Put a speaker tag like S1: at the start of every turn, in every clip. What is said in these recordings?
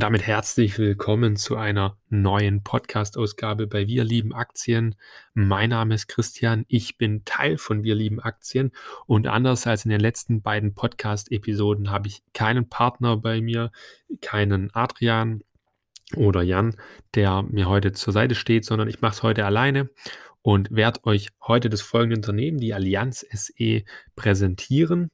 S1: Und damit herzlich willkommen zu einer neuen Podcast-Ausgabe bei Wir lieben Aktien. Mein Name ist Christian, ich bin Teil von Wir lieben Aktien und anders als in den letzten beiden Podcast-Episoden habe ich keinen Partner bei mir, keinen Adrian oder Jan, der mir heute zur Seite steht, sondern ich mache es heute alleine und werde euch heute das folgende Unternehmen, die Allianz SE, präsentieren.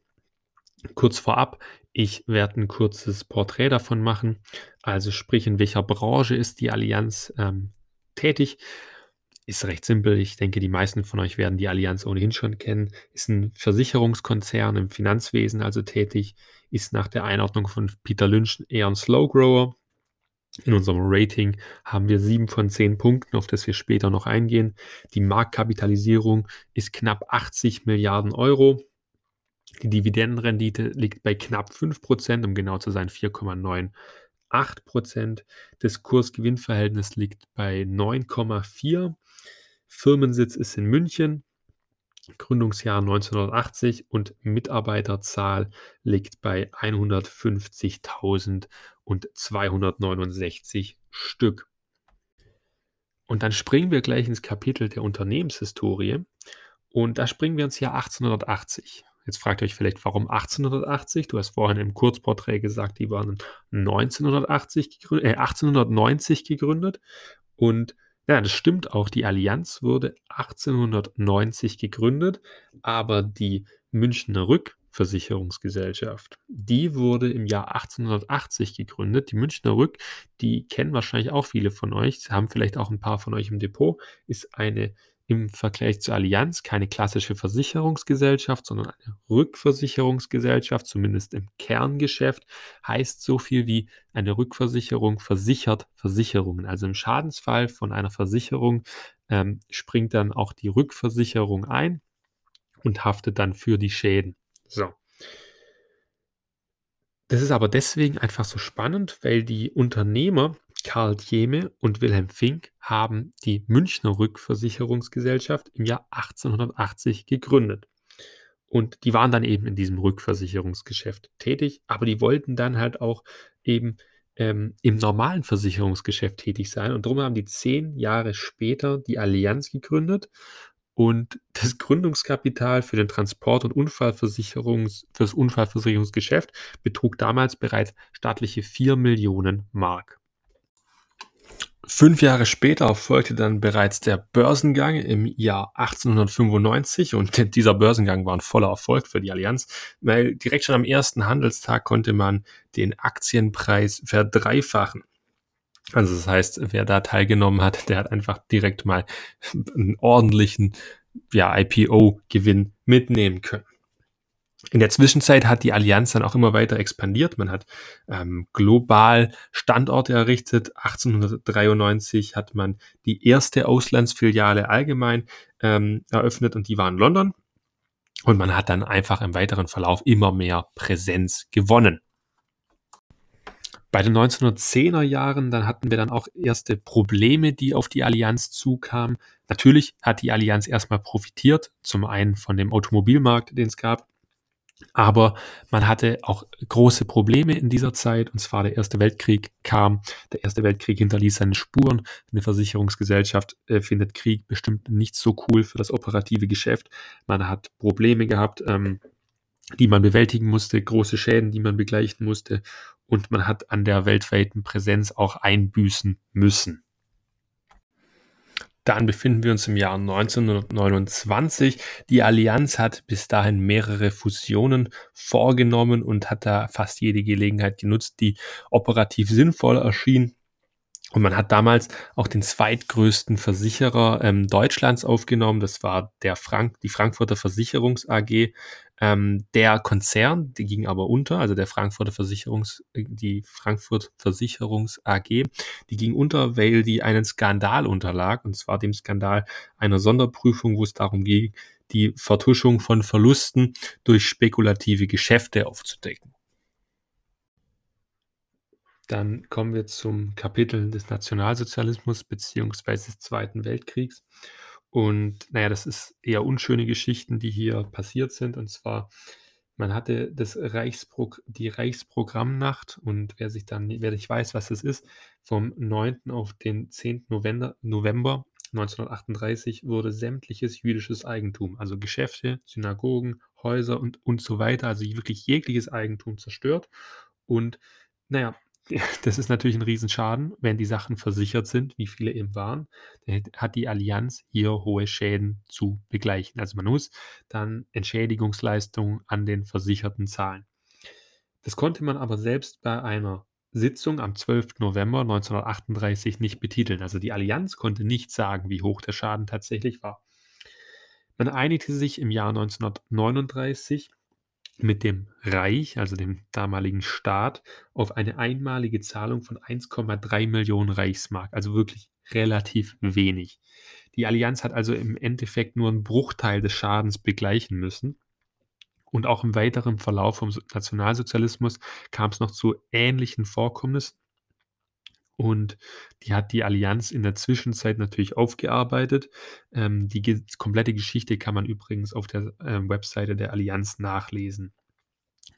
S1: Kurz vorab, ich werde ein kurzes Porträt davon machen, also sprich, in welcher Branche ist die Allianz ähm, tätig. Ist recht simpel. Ich denke, die meisten von euch werden die Allianz ohnehin schon kennen. Ist ein Versicherungskonzern im Finanzwesen also tätig. Ist nach der Einordnung von Peter Lynch eher ein Slowgrower. In unserem Rating haben wir sieben von zehn Punkten, auf das wir später noch eingehen. Die Marktkapitalisierung ist knapp 80 Milliarden Euro. Die Dividendenrendite liegt bei knapp 5%, um genau zu sein 4,98%. Das Kursgewinnverhältnis liegt bei 9,4. Firmensitz ist in München. Gründungsjahr 1980 und Mitarbeiterzahl liegt bei 150.269 Stück. Und dann springen wir gleich ins Kapitel der Unternehmenshistorie und da springen wir ins Jahr 1880. Jetzt fragt ihr euch vielleicht, warum 1880? Du hast vorhin im Kurzporträt gesagt, die waren 1980 gegründet, äh, 1890 gegründet. Und ja, das stimmt auch. Die Allianz wurde 1890 gegründet, aber die Münchner Rückversicherungsgesellschaft, die wurde im Jahr 1880 gegründet. Die Münchner Rück, die kennen wahrscheinlich auch viele von euch, haben vielleicht auch ein paar von euch im Depot, ist eine im Vergleich zur Allianz keine klassische Versicherungsgesellschaft, sondern eine Rückversicherungsgesellschaft, zumindest im Kerngeschäft, heißt so viel wie eine Rückversicherung versichert Versicherungen. Also im Schadensfall von einer Versicherung ähm, springt dann auch die Rückversicherung ein und haftet dann für die Schäden. So. Das ist aber deswegen einfach so spannend, weil die Unternehmer Karl Thieme und Wilhelm Fink haben die Münchner Rückversicherungsgesellschaft im Jahr 1880 gegründet. Und die waren dann eben in diesem Rückversicherungsgeschäft tätig, aber die wollten dann halt auch eben ähm, im normalen Versicherungsgeschäft tätig sein. Und darum haben die zehn Jahre später die Allianz gegründet. Und das Gründungskapital für den Transport- und Unfallversicherungs, für das Unfallversicherungsgeschäft betrug damals bereits staatliche 4 Millionen Mark. Fünf Jahre später folgte dann bereits der Börsengang im Jahr 1895 und dieser Börsengang war ein voller Erfolg für die Allianz, weil direkt schon am ersten Handelstag konnte man den Aktienpreis verdreifachen. Also das heißt, wer da teilgenommen hat, der hat einfach direkt mal einen ordentlichen ja, IPO-Gewinn mitnehmen können. In der Zwischenzeit hat die Allianz dann auch immer weiter expandiert. Man hat ähm, global Standorte errichtet. 1893 hat man die erste Auslandsfiliale allgemein ähm, eröffnet und die war in London. Und man hat dann einfach im weiteren Verlauf immer mehr Präsenz gewonnen. Bei den 1910er Jahren, dann hatten wir dann auch erste Probleme, die auf die Allianz zukamen. Natürlich hat die Allianz erstmal profitiert, zum einen von dem Automobilmarkt, den es gab, aber man hatte auch große Probleme in dieser Zeit, und zwar der Erste Weltkrieg kam. Der Erste Weltkrieg hinterließ seine Spuren. Eine Versicherungsgesellschaft äh, findet Krieg bestimmt nicht so cool für das operative Geschäft. Man hat Probleme gehabt, ähm, die man bewältigen musste, große Schäden, die man begleichen musste. Und man hat an der weltweiten Präsenz auch einbüßen müssen. Dann befinden wir uns im Jahr 1929. Die Allianz hat bis dahin mehrere Fusionen vorgenommen und hat da fast jede Gelegenheit genutzt, die operativ sinnvoll erschien. Und man hat damals auch den zweitgrößten Versicherer ähm, Deutschlands aufgenommen. Das war der Frank, die Frankfurter Versicherungs AG. Ähm, der Konzern, die ging aber unter, also der Frankfurter Versicherungs, die Frankfurt Versicherungs AG, die ging unter, weil die einen Skandal unterlag, und zwar dem Skandal einer Sonderprüfung, wo es darum ging, die Vertuschung von Verlusten durch spekulative Geschäfte aufzudecken. Dann kommen wir zum Kapitel des Nationalsozialismus beziehungsweise des Zweiten Weltkriegs. Und naja, das ist eher unschöne Geschichten, die hier passiert sind. Und zwar Man hatte das Reichspro die Reichsprogrammnacht und wer sich dann wer nicht weiß, was das ist, vom 9. auf den 10. November November 1938 wurde sämtliches jüdisches Eigentum, also Geschäfte, Synagogen, Häuser und und so weiter, also wirklich jegliches Eigentum zerstört. Und naja, das ist natürlich ein Riesenschaden, wenn die Sachen versichert sind, wie viele eben waren. Dann hat die Allianz hier hohe Schäden zu begleichen. Also man muss dann Entschädigungsleistungen an den Versicherten zahlen. Das konnte man aber selbst bei einer Sitzung am 12. November 1938 nicht betiteln. Also die Allianz konnte nicht sagen, wie hoch der Schaden tatsächlich war. Man einigte sich im Jahr 1939 mit dem Reich, also dem damaligen Staat, auf eine einmalige Zahlung von 1,3 Millionen Reichsmark, also wirklich relativ wenig. Die Allianz hat also im Endeffekt nur einen Bruchteil des Schadens begleichen müssen. Und auch im weiteren Verlauf vom Nationalsozialismus kam es noch zu ähnlichen Vorkommnissen. Und die hat die Allianz in der Zwischenzeit natürlich aufgearbeitet. Ähm, die ge komplette Geschichte kann man übrigens auf der ähm, Webseite der Allianz nachlesen.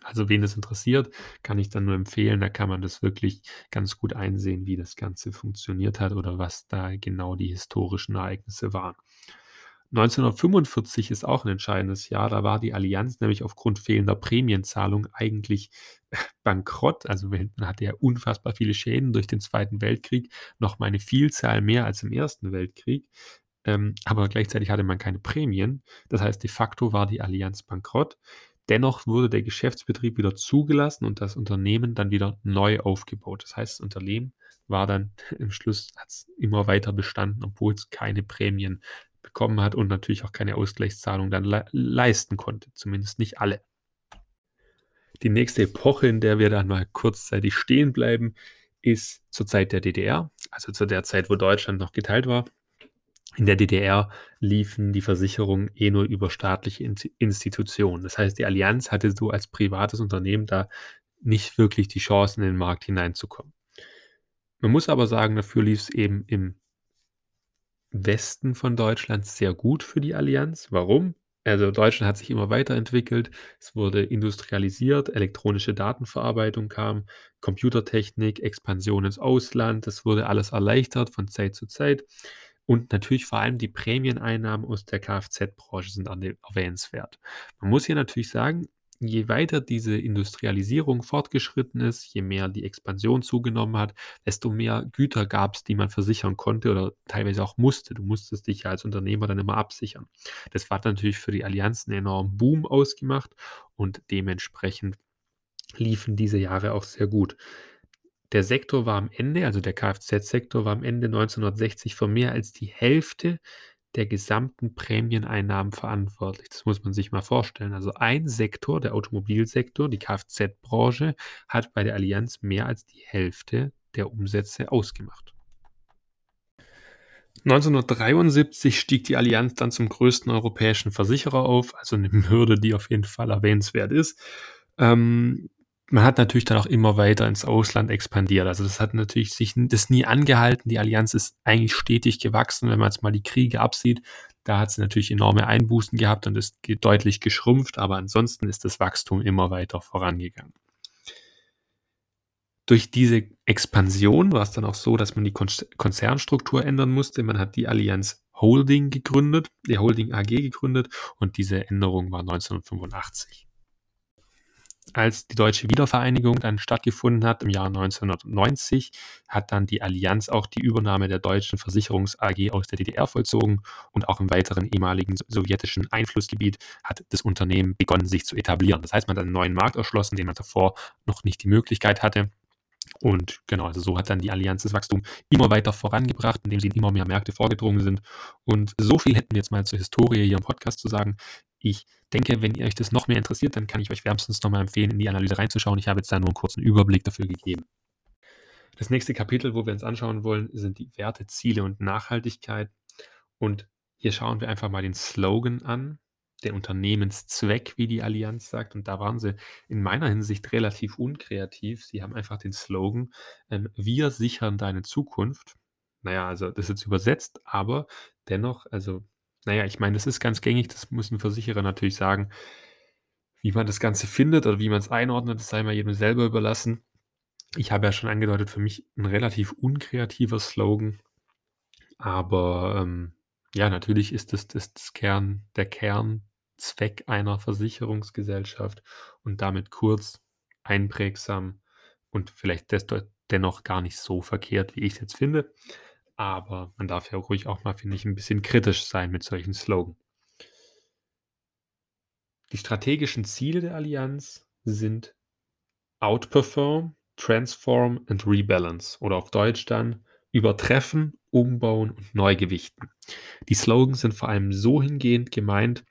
S1: Also wen das interessiert, kann ich dann nur empfehlen. Da kann man das wirklich ganz gut einsehen, wie das Ganze funktioniert hat oder was da genau die historischen Ereignisse waren. 1945 ist auch ein entscheidendes Jahr. Da war die Allianz nämlich aufgrund fehlender Prämienzahlung eigentlich bankrott. Also man hatte ja unfassbar viele Schäden durch den Zweiten Weltkrieg, noch mal eine Vielzahl mehr als im Ersten Weltkrieg. Ähm, aber gleichzeitig hatte man keine Prämien. Das heißt, de facto war die Allianz bankrott. Dennoch wurde der Geschäftsbetrieb wieder zugelassen und das Unternehmen dann wieder neu aufgebaut. Das heißt, das Unternehmen war dann im Schluss hat's immer weiter bestanden, obwohl es keine Prämien bekommen hat und natürlich auch keine Ausgleichszahlung dann le leisten konnte, zumindest nicht alle. Die nächste Epoche, in der wir dann mal kurzzeitig stehen bleiben, ist zur Zeit der DDR, also zu der Zeit, wo Deutschland noch geteilt war. In der DDR liefen die Versicherungen eh nur über staatliche Institutionen. Das heißt, die Allianz hatte so als privates Unternehmen da nicht wirklich die Chance, in den Markt hineinzukommen. Man muss aber sagen, dafür lief es eben im Westen von Deutschland sehr gut für die Allianz. Warum? Also Deutschland hat sich immer weiterentwickelt. Es wurde industrialisiert, elektronische Datenverarbeitung kam, Computertechnik, Expansion ins Ausland. Das wurde alles erleichtert von Zeit zu Zeit. Und natürlich vor allem die Prämieneinnahmen aus der Kfz-Branche sind erwähnenswert. Man muss hier natürlich sagen, je weiter diese Industrialisierung fortgeschritten ist, je mehr die Expansion zugenommen hat, desto mehr Güter gab es, die man versichern konnte oder teilweise auch musste. Du musstest dich ja als Unternehmer dann immer absichern. Das hat natürlich für die Allianz einen enormen Boom ausgemacht und dementsprechend liefen diese Jahre auch sehr gut. Der Sektor war am Ende, also der Kfz-Sektor war am Ende 1960 für mehr als die Hälfte der gesamten Prämieneinnahmen verantwortlich. Das muss man sich mal vorstellen. Also ein Sektor, der Automobilsektor, die Kfz-Branche, hat bei der Allianz mehr als die Hälfte der Umsätze ausgemacht. 1973 stieg die Allianz dann zum größten europäischen Versicherer auf, also eine Hürde, die auf jeden Fall erwähnenswert ist. Ähm, man hat natürlich dann auch immer weiter ins Ausland expandiert. Also das hat natürlich sich das nie angehalten. Die Allianz ist eigentlich stetig gewachsen, wenn man jetzt mal die Kriege absieht. Da hat sie natürlich enorme Einbußen gehabt und ist deutlich geschrumpft, aber ansonsten ist das Wachstum immer weiter vorangegangen. Durch diese Expansion war es dann auch so, dass man die Konzernstruktur ändern musste. Man hat die Allianz Holding gegründet, die Holding AG gegründet und diese Änderung war 1985 als die deutsche Wiedervereinigung dann stattgefunden hat im Jahr 1990, hat dann die Allianz auch die Übernahme der deutschen Versicherungs AG aus der DDR vollzogen und auch im weiteren ehemaligen sowjetischen Einflussgebiet hat das Unternehmen begonnen, sich zu etablieren. Das heißt, man hat einen neuen Markt erschlossen, den man davor noch nicht die Möglichkeit hatte. Und genau, also so hat dann die Allianz das Wachstum immer weiter vorangebracht, indem sie in immer mehr Märkte vorgedrungen sind. Und so viel hätten wir jetzt mal zur Historie hier im Podcast zu sagen. Ich denke, wenn ihr euch das noch mehr interessiert, dann kann ich euch wärmstens nochmal empfehlen, in die Analyse reinzuschauen. Ich habe jetzt da nur einen kurzen Überblick dafür gegeben. Das nächste Kapitel, wo wir uns anschauen wollen, sind die Werte, Ziele und Nachhaltigkeit. Und hier schauen wir einfach mal den Slogan an, den Unternehmenszweck, wie die Allianz sagt. Und da waren sie in meiner Hinsicht relativ unkreativ. Sie haben einfach den Slogan, ähm, wir sichern deine Zukunft. Naja, also das ist jetzt übersetzt, aber dennoch, also naja, ich meine, das ist ganz gängig, das muss ein Versicherer natürlich sagen. Wie man das Ganze findet oder wie man es einordnet, das sei mal jedem selber überlassen. Ich habe ja schon angedeutet, für mich ein relativ unkreativer Slogan, aber ähm, ja, natürlich ist das, das, das Kern, der Kernzweck einer Versicherungsgesellschaft und damit kurz, einprägsam und vielleicht dennoch gar nicht so verkehrt, wie ich es jetzt finde. Aber man darf ja ruhig auch mal, finde ich, ein bisschen kritisch sein mit solchen Slogans. Die strategischen Ziele der Allianz sind Outperform, Transform and Rebalance oder auf Deutsch dann Übertreffen, Umbauen und Neugewichten. Die Slogans sind vor allem so hingehend gemeint,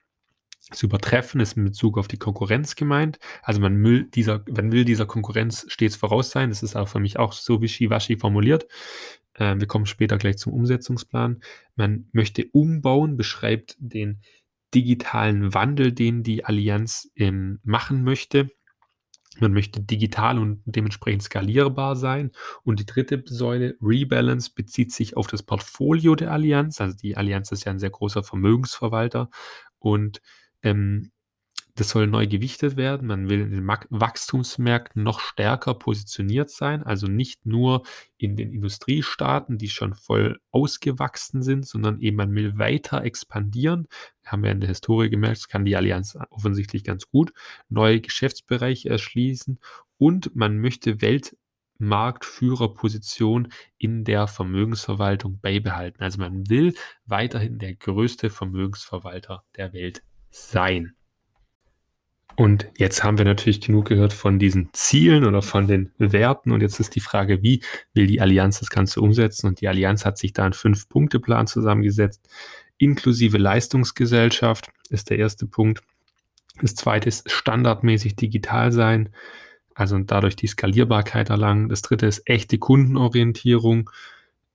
S1: das Übertreffen ist in Bezug auf die Konkurrenz gemeint. Also man will dieser, man will dieser Konkurrenz stets voraus sein. Das ist auch für mich auch so wischiwaschi formuliert. Äh, wir kommen später gleich zum Umsetzungsplan. Man möchte umbauen, beschreibt den digitalen Wandel, den die Allianz ähm, machen möchte. Man möchte digital und dementsprechend skalierbar sein. Und die dritte Säule, Rebalance, bezieht sich auf das Portfolio der Allianz. Also die Allianz ist ja ein sehr großer Vermögensverwalter und ähm, das soll neu gewichtet werden. Man will in den Wachstumsmärkten noch stärker positioniert sein, also nicht nur in den Industriestaaten, die schon voll ausgewachsen sind, sondern eben man will weiter expandieren. Wir haben ja in der Historie gemerkt, das kann die Allianz offensichtlich ganz gut, neue Geschäftsbereiche erschließen und man möchte Weltmarktführerposition in der Vermögensverwaltung beibehalten. Also man will weiterhin der größte Vermögensverwalter der Welt sein. Und jetzt haben wir natürlich genug gehört von diesen Zielen oder von den Werten. Und jetzt ist die Frage, wie will die Allianz das Ganze umsetzen? Und die Allianz hat sich da einen Fünf-Punkte-Plan zusammengesetzt. Inklusive Leistungsgesellschaft ist der erste Punkt. Das zweite ist standardmäßig digital sein, also dadurch die Skalierbarkeit erlangen. Das dritte ist echte Kundenorientierung.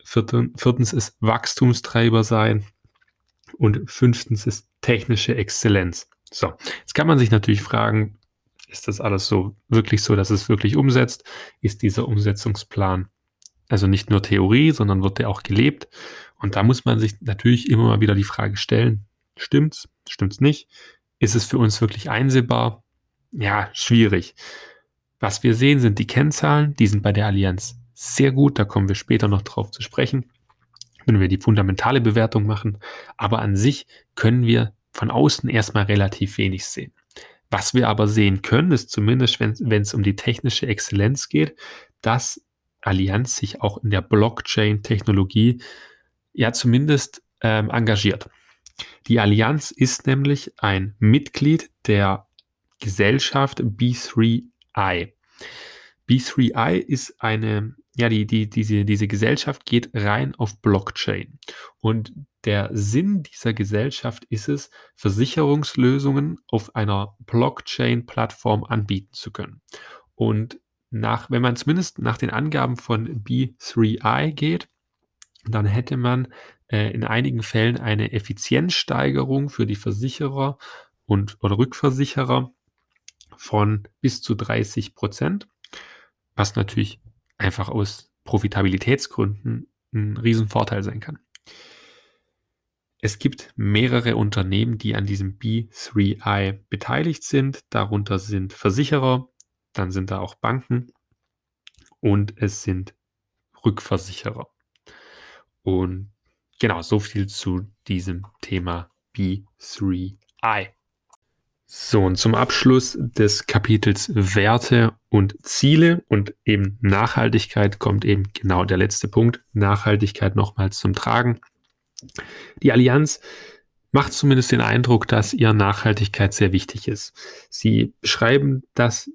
S1: Viertens ist Wachstumstreiber sein. Und fünftens ist technische Exzellenz. So, jetzt kann man sich natürlich fragen, ist das alles so wirklich so, dass es wirklich umsetzt? Ist dieser Umsetzungsplan also nicht nur Theorie, sondern wird der auch gelebt? Und da muss man sich natürlich immer mal wieder die Frage stellen, stimmt's? Stimmt's nicht? Ist es für uns wirklich einsehbar? Ja, schwierig. Was wir sehen, sind die Kennzahlen, die sind bei der Allianz sehr gut, da kommen wir später noch drauf zu sprechen, wenn wir die fundamentale Bewertung machen. Aber an sich können wir von außen erstmal relativ wenig sehen. Was wir aber sehen können, ist zumindest, wenn es um die technische Exzellenz geht, dass Allianz sich auch in der Blockchain-Technologie ja zumindest ähm, engagiert. Die Allianz ist nämlich ein Mitglied der Gesellschaft B3I. B3I ist eine, ja, die, die, diese, diese Gesellschaft geht rein auf Blockchain. Und der Sinn dieser Gesellschaft ist es, Versicherungslösungen auf einer Blockchain-Plattform anbieten zu können. Und nach, wenn man zumindest nach den Angaben von B3I geht, dann hätte man äh, in einigen Fällen eine Effizienzsteigerung für die Versicherer und oder Rückversicherer von bis zu 30 Prozent, was natürlich einfach aus Profitabilitätsgründen ein Riesenvorteil sein kann. Es gibt mehrere Unternehmen, die an diesem B3I beteiligt sind. Darunter sind Versicherer, dann sind da auch Banken und es sind Rückversicherer. Und genau, so viel zu diesem Thema B3I. So, und zum Abschluss des Kapitels Werte und Ziele und eben Nachhaltigkeit kommt eben genau der letzte Punkt, Nachhaltigkeit nochmals zum Tragen. Die Allianz macht zumindest den Eindruck, dass ihr Nachhaltigkeit sehr wichtig ist. Sie beschreiben, dass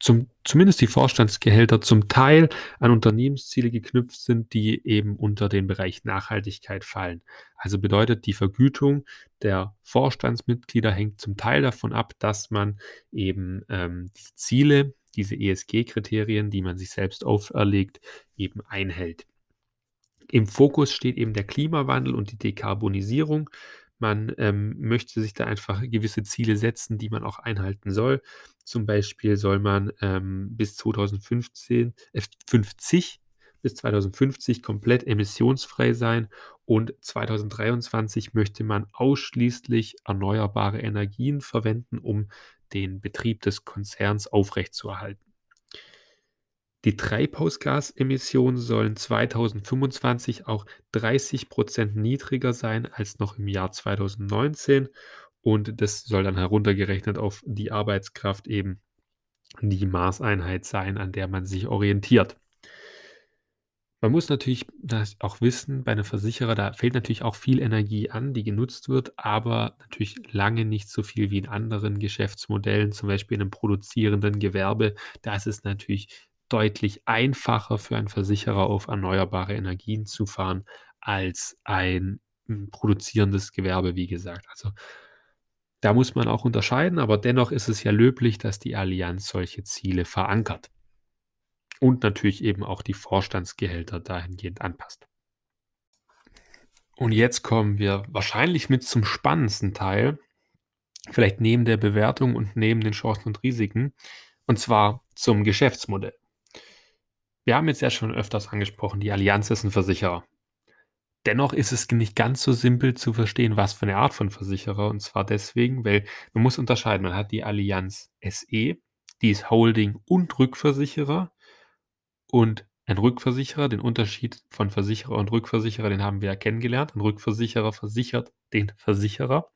S1: zum, zumindest die Vorstandsgehälter zum Teil an Unternehmensziele geknüpft sind, die eben unter den Bereich Nachhaltigkeit fallen. Also bedeutet, die Vergütung der Vorstandsmitglieder hängt zum Teil davon ab, dass man eben ähm, die Ziele, diese ESG-Kriterien, die man sich selbst auferlegt, eben einhält. Im Fokus steht eben der Klimawandel und die Dekarbonisierung. Man ähm, möchte sich da einfach gewisse Ziele setzen, die man auch einhalten soll. Zum Beispiel soll man ähm, bis 2015, äh, 50 bis 2050 komplett emissionsfrei sein und 2023 möchte man ausschließlich erneuerbare Energien verwenden, um den Betrieb des Konzerns aufrechtzuerhalten. Die Treibhausgasemissionen sollen 2025 auch 30 Prozent niedriger sein als noch im Jahr 2019 und das soll dann heruntergerechnet auf die Arbeitskraft eben die Maßeinheit sein, an der man sich orientiert. Man muss natürlich das auch wissen, bei einem Versicherer, da fällt natürlich auch viel Energie an, die genutzt wird, aber natürlich lange nicht so viel wie in anderen Geschäftsmodellen, zum Beispiel in einem produzierenden Gewerbe. Da ist es natürlich deutlich einfacher für einen Versicherer auf erneuerbare Energien zu fahren als ein hm, produzierendes Gewerbe, wie gesagt. Also da muss man auch unterscheiden, aber dennoch ist es ja löblich, dass die Allianz solche Ziele verankert und natürlich eben auch die Vorstandsgehälter dahingehend anpasst. Und jetzt kommen wir wahrscheinlich mit zum spannendsten Teil, vielleicht neben der Bewertung und neben den Chancen und Risiken, und zwar zum Geschäftsmodell. Wir haben jetzt ja schon öfters angesprochen, die Allianz ist ein Versicherer. Dennoch ist es nicht ganz so simpel zu verstehen, was für eine Art von Versicherer. Und zwar deswegen, weil man muss unterscheiden. Man hat die Allianz SE, die ist Holding und Rückversicherer. Und ein Rückversicherer, den Unterschied von Versicherer und Rückversicherer, den haben wir ja kennengelernt. Ein Rückversicherer versichert den Versicherer.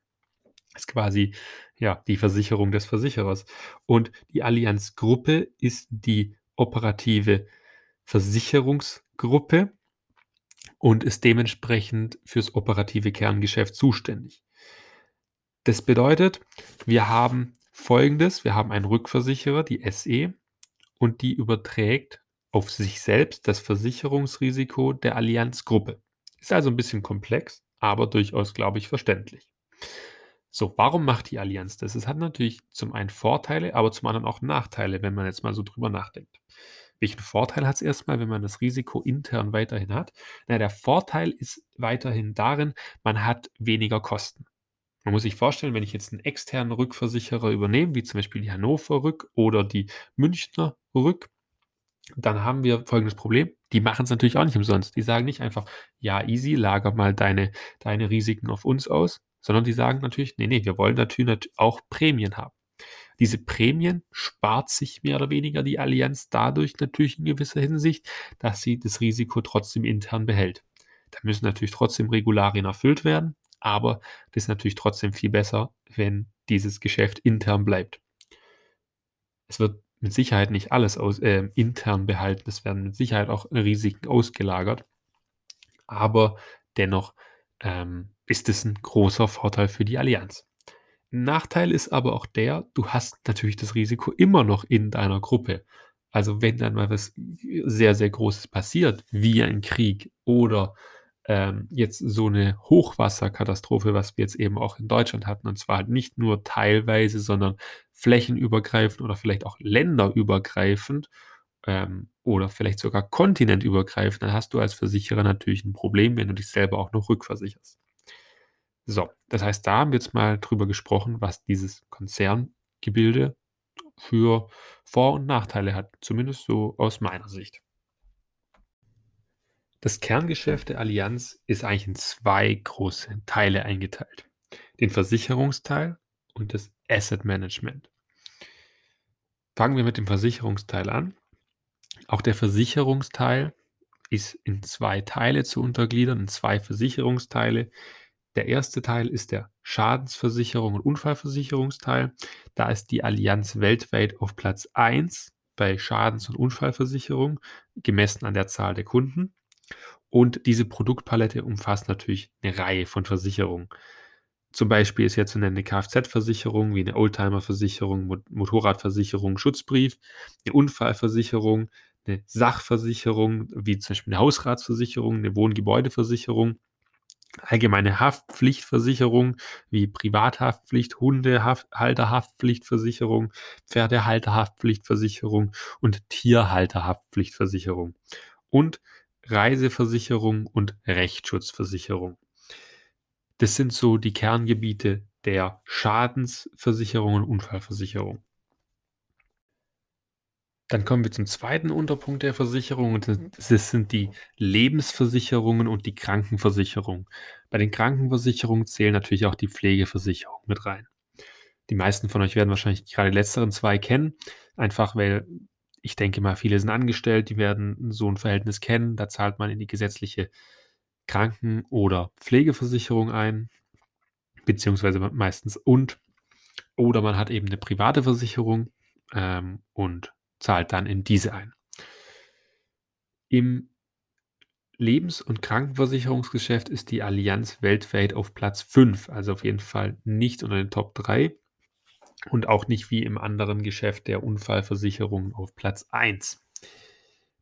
S1: Ist quasi ja, die Versicherung des Versicherers. Und die Allianz Gruppe ist die operative Versicherungsgruppe und ist dementsprechend fürs operative Kerngeschäft zuständig. Das bedeutet, wir haben folgendes: Wir haben einen Rückversicherer, die SE, und die überträgt auf sich selbst das Versicherungsrisiko der Allianzgruppe. Ist also ein bisschen komplex, aber durchaus, glaube ich, verständlich. So, warum macht die Allianz das? Es hat natürlich zum einen Vorteile, aber zum anderen auch Nachteile, wenn man jetzt mal so drüber nachdenkt. Welchen Vorteil hat es erstmal, wenn man das Risiko intern weiterhin hat? Na, der Vorteil ist weiterhin darin, man hat weniger Kosten. Man muss sich vorstellen, wenn ich jetzt einen externen Rückversicherer übernehme, wie zum Beispiel die Hannover Rück oder die Münchner Rück, dann haben wir folgendes Problem. Die machen es natürlich auch nicht umsonst. Die sagen nicht einfach, ja, easy, lager mal deine, deine Risiken auf uns aus, sondern die sagen natürlich, nee, nee, wir wollen natürlich auch Prämien haben. Diese Prämien spart sich mehr oder weniger die Allianz dadurch natürlich in gewisser Hinsicht, dass sie das Risiko trotzdem intern behält. Da müssen natürlich trotzdem Regularien erfüllt werden, aber das ist natürlich trotzdem viel besser, wenn dieses Geschäft intern bleibt. Es wird mit Sicherheit nicht alles aus, äh, intern behalten. Es werden mit Sicherheit auch Risiken ausgelagert. Aber dennoch ähm, ist es ein großer Vorteil für die Allianz. Nachteil ist aber auch der, du hast natürlich das Risiko immer noch in deiner Gruppe. Also wenn dann mal was sehr, sehr Großes passiert, wie ein Krieg oder ähm, jetzt so eine Hochwasserkatastrophe, was wir jetzt eben auch in Deutschland hatten, und zwar halt nicht nur teilweise, sondern flächenübergreifend oder vielleicht auch länderübergreifend ähm, oder vielleicht sogar kontinentübergreifend, dann hast du als Versicherer natürlich ein Problem, wenn du dich selber auch noch rückversicherst. So, das heißt, da haben wir jetzt mal drüber gesprochen, was dieses Konzerngebilde für Vor- und Nachteile hat, zumindest so aus meiner Sicht. Das Kerngeschäft der Allianz ist eigentlich in zwei große Teile eingeteilt. Den Versicherungsteil und das Asset Management. Fangen wir mit dem Versicherungsteil an. Auch der Versicherungsteil ist in zwei Teile zu untergliedern, in zwei Versicherungsteile. Der erste Teil ist der Schadensversicherung und Unfallversicherungsteil. Da ist die Allianz weltweit auf Platz 1 bei Schadens- und Unfallversicherung, gemessen an der Zahl der Kunden. Und diese Produktpalette umfasst natürlich eine Reihe von Versicherungen. Zum Beispiel ist jetzt eine Kfz-Versicherung wie eine Oldtimer-Versicherung, Motorradversicherung, Schutzbrief, eine Unfallversicherung, eine Sachversicherung wie zum Beispiel eine Hausratsversicherung, eine Wohngebäudeversicherung, allgemeine Haftpflichtversicherung wie Privathaftpflicht, Hundehalterhaftpflichtversicherung, Pferdehalterhaftpflichtversicherung und Tierhalterhaftpflichtversicherung. Und Reiseversicherung und Rechtsschutzversicherung. Das sind so die Kerngebiete der Schadensversicherung und Unfallversicherung. Dann kommen wir zum zweiten Unterpunkt der Versicherung und das sind die Lebensversicherungen und die Krankenversicherung. Bei den Krankenversicherungen zählen natürlich auch die Pflegeversicherungen mit rein. Die meisten von euch werden wahrscheinlich gerade die letzteren zwei kennen, einfach weil ich denke mal, viele sind angestellt, die werden so ein Verhältnis kennen. Da zahlt man in die gesetzliche Kranken- oder Pflegeversicherung ein, beziehungsweise meistens und. Oder man hat eben eine private Versicherung ähm, und zahlt dann in diese ein. Im Lebens- und Krankenversicherungsgeschäft ist die Allianz weltweit auf Platz 5, also auf jeden Fall nicht unter den Top 3 und auch nicht wie im anderen Geschäft der Unfallversicherung auf Platz 1.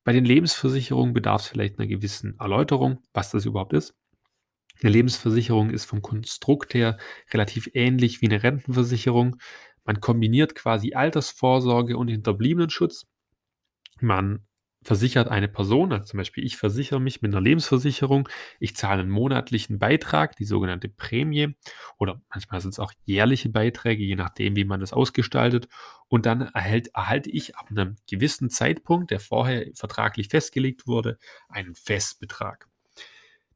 S1: Bei den Lebensversicherungen bedarf es vielleicht einer gewissen Erläuterung, was das überhaupt ist. Eine Lebensversicherung ist vom Konstrukt her relativ ähnlich wie eine Rentenversicherung. Man kombiniert quasi Altersvorsorge und Hinterbliebenenschutz. Man versichert eine Person, also zum Beispiel ich versichere mich mit einer Lebensversicherung, ich zahle einen monatlichen Beitrag, die sogenannte Prämie, oder manchmal sind es auch jährliche Beiträge, je nachdem, wie man das ausgestaltet. Und dann erhält, erhalte ich ab einem gewissen Zeitpunkt, der vorher vertraglich festgelegt wurde, einen Festbetrag.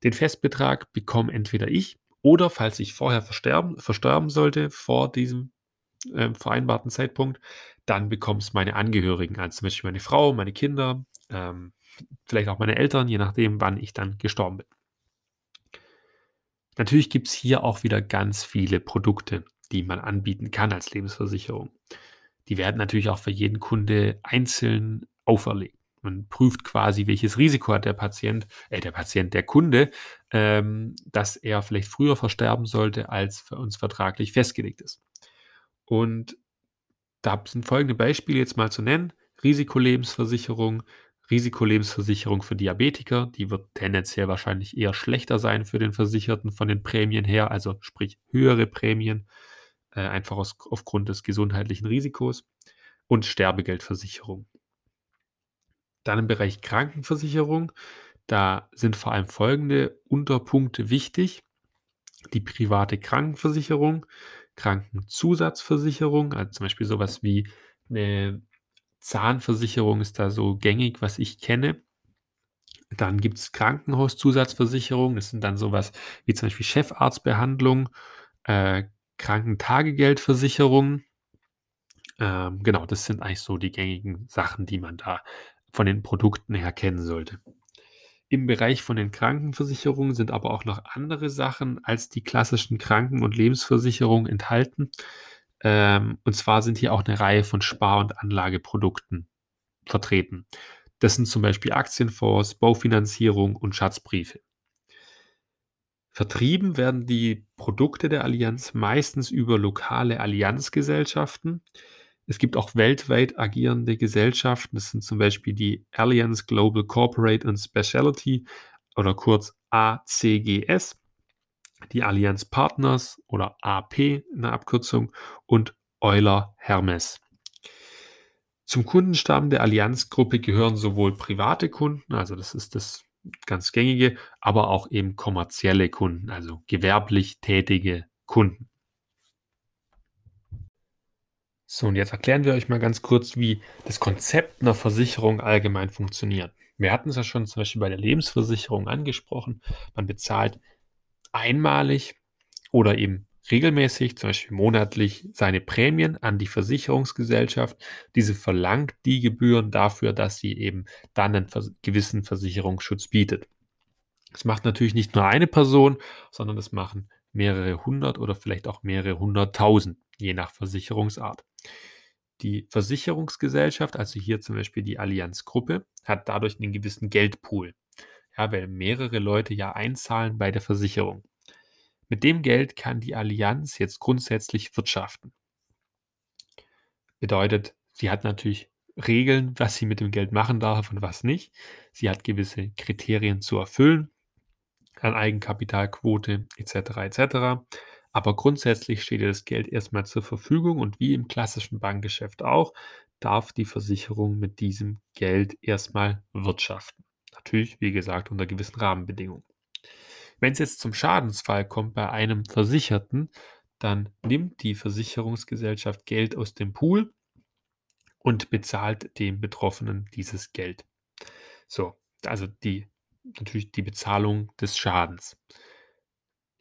S1: Den Festbetrag bekomme entweder ich oder, falls ich vorher versterben, versterben sollte, vor diesem äh, vereinbarten Zeitpunkt, dann bekommen es meine Angehörigen, also zum Beispiel meine Frau, meine Kinder, ähm, vielleicht auch meine Eltern, je nachdem, wann ich dann gestorben bin. Natürlich gibt es hier auch wieder ganz viele Produkte, die man anbieten kann als Lebensversicherung. Die werden natürlich auch für jeden Kunde einzeln auferlegt. Man prüft quasi, welches Risiko hat der Patient, äh, der Patient, der Kunde, ähm, dass er vielleicht früher versterben sollte, als für uns vertraglich festgelegt ist. Und da sind folgende Beispiele jetzt mal zu nennen. Risikolebensversicherung, Risikolebensversicherung für Diabetiker, die wird tendenziell wahrscheinlich eher schlechter sein für den Versicherten von den Prämien her, also sprich höhere Prämien, äh, einfach aus, aufgrund des gesundheitlichen Risikos und Sterbegeldversicherung. Dann im Bereich Krankenversicherung, da sind vor allem folgende Unterpunkte wichtig. Die private Krankenversicherung, Krankenzusatzversicherung, also zum Beispiel sowas wie eine Zahnversicherung ist da so gängig, was ich kenne. Dann gibt es Krankenhauszusatzversicherung. Das sind dann sowas wie zum Beispiel Chefarztbehandlung, äh, Krankentagegeldversicherung. Ähm, genau, das sind eigentlich so die gängigen Sachen, die man da von den Produkten her kennen sollte. Im Bereich von den Krankenversicherungen sind aber auch noch andere Sachen als die klassischen Kranken- und Lebensversicherungen enthalten. Ähm, und zwar sind hier auch eine Reihe von Spar- und Anlageprodukten vertreten. Das sind zum Beispiel Aktienfonds, Baufinanzierung und Schatzbriefe. Vertrieben werden die Produkte der Allianz meistens über lokale Allianzgesellschaften. Es gibt auch weltweit agierende Gesellschaften. Das sind zum Beispiel die Allianz Global Corporate and Specialty oder kurz ACGS die Allianz Partners oder AP in der Abkürzung und Euler Hermes. Zum Kundenstamm der Allianzgruppe gehören sowohl private Kunden, also das ist das ganz gängige, aber auch eben kommerzielle Kunden, also gewerblich tätige Kunden. So, und jetzt erklären wir euch mal ganz kurz, wie das Konzept einer Versicherung allgemein funktioniert. Wir hatten es ja schon zum Beispiel bei der Lebensversicherung angesprochen. Man bezahlt einmalig oder eben regelmäßig, zum Beispiel monatlich, seine Prämien an die Versicherungsgesellschaft. Diese verlangt die Gebühren dafür, dass sie eben dann einen gewissen Versicherungsschutz bietet. Das macht natürlich nicht nur eine Person, sondern das machen mehrere hundert oder vielleicht auch mehrere hunderttausend, je nach Versicherungsart. Die Versicherungsgesellschaft, also hier zum Beispiel die Allianzgruppe, hat dadurch einen gewissen Geldpool ja, weil mehrere Leute ja einzahlen bei der Versicherung. Mit dem Geld kann die Allianz jetzt grundsätzlich wirtschaften. Bedeutet, sie hat natürlich Regeln, was sie mit dem Geld machen darf und was nicht. Sie hat gewisse Kriterien zu erfüllen, an Eigenkapitalquote etc. etc. Aber grundsätzlich steht ihr das Geld erstmal zur Verfügung und wie im klassischen Bankgeschäft auch, darf die Versicherung mit diesem Geld erstmal wirtschaften. Natürlich, wie gesagt, unter gewissen Rahmenbedingungen. Wenn es jetzt zum Schadensfall kommt bei einem Versicherten, dann nimmt die Versicherungsgesellschaft Geld aus dem Pool und bezahlt dem Betroffenen dieses Geld. So, also die natürlich die Bezahlung des Schadens.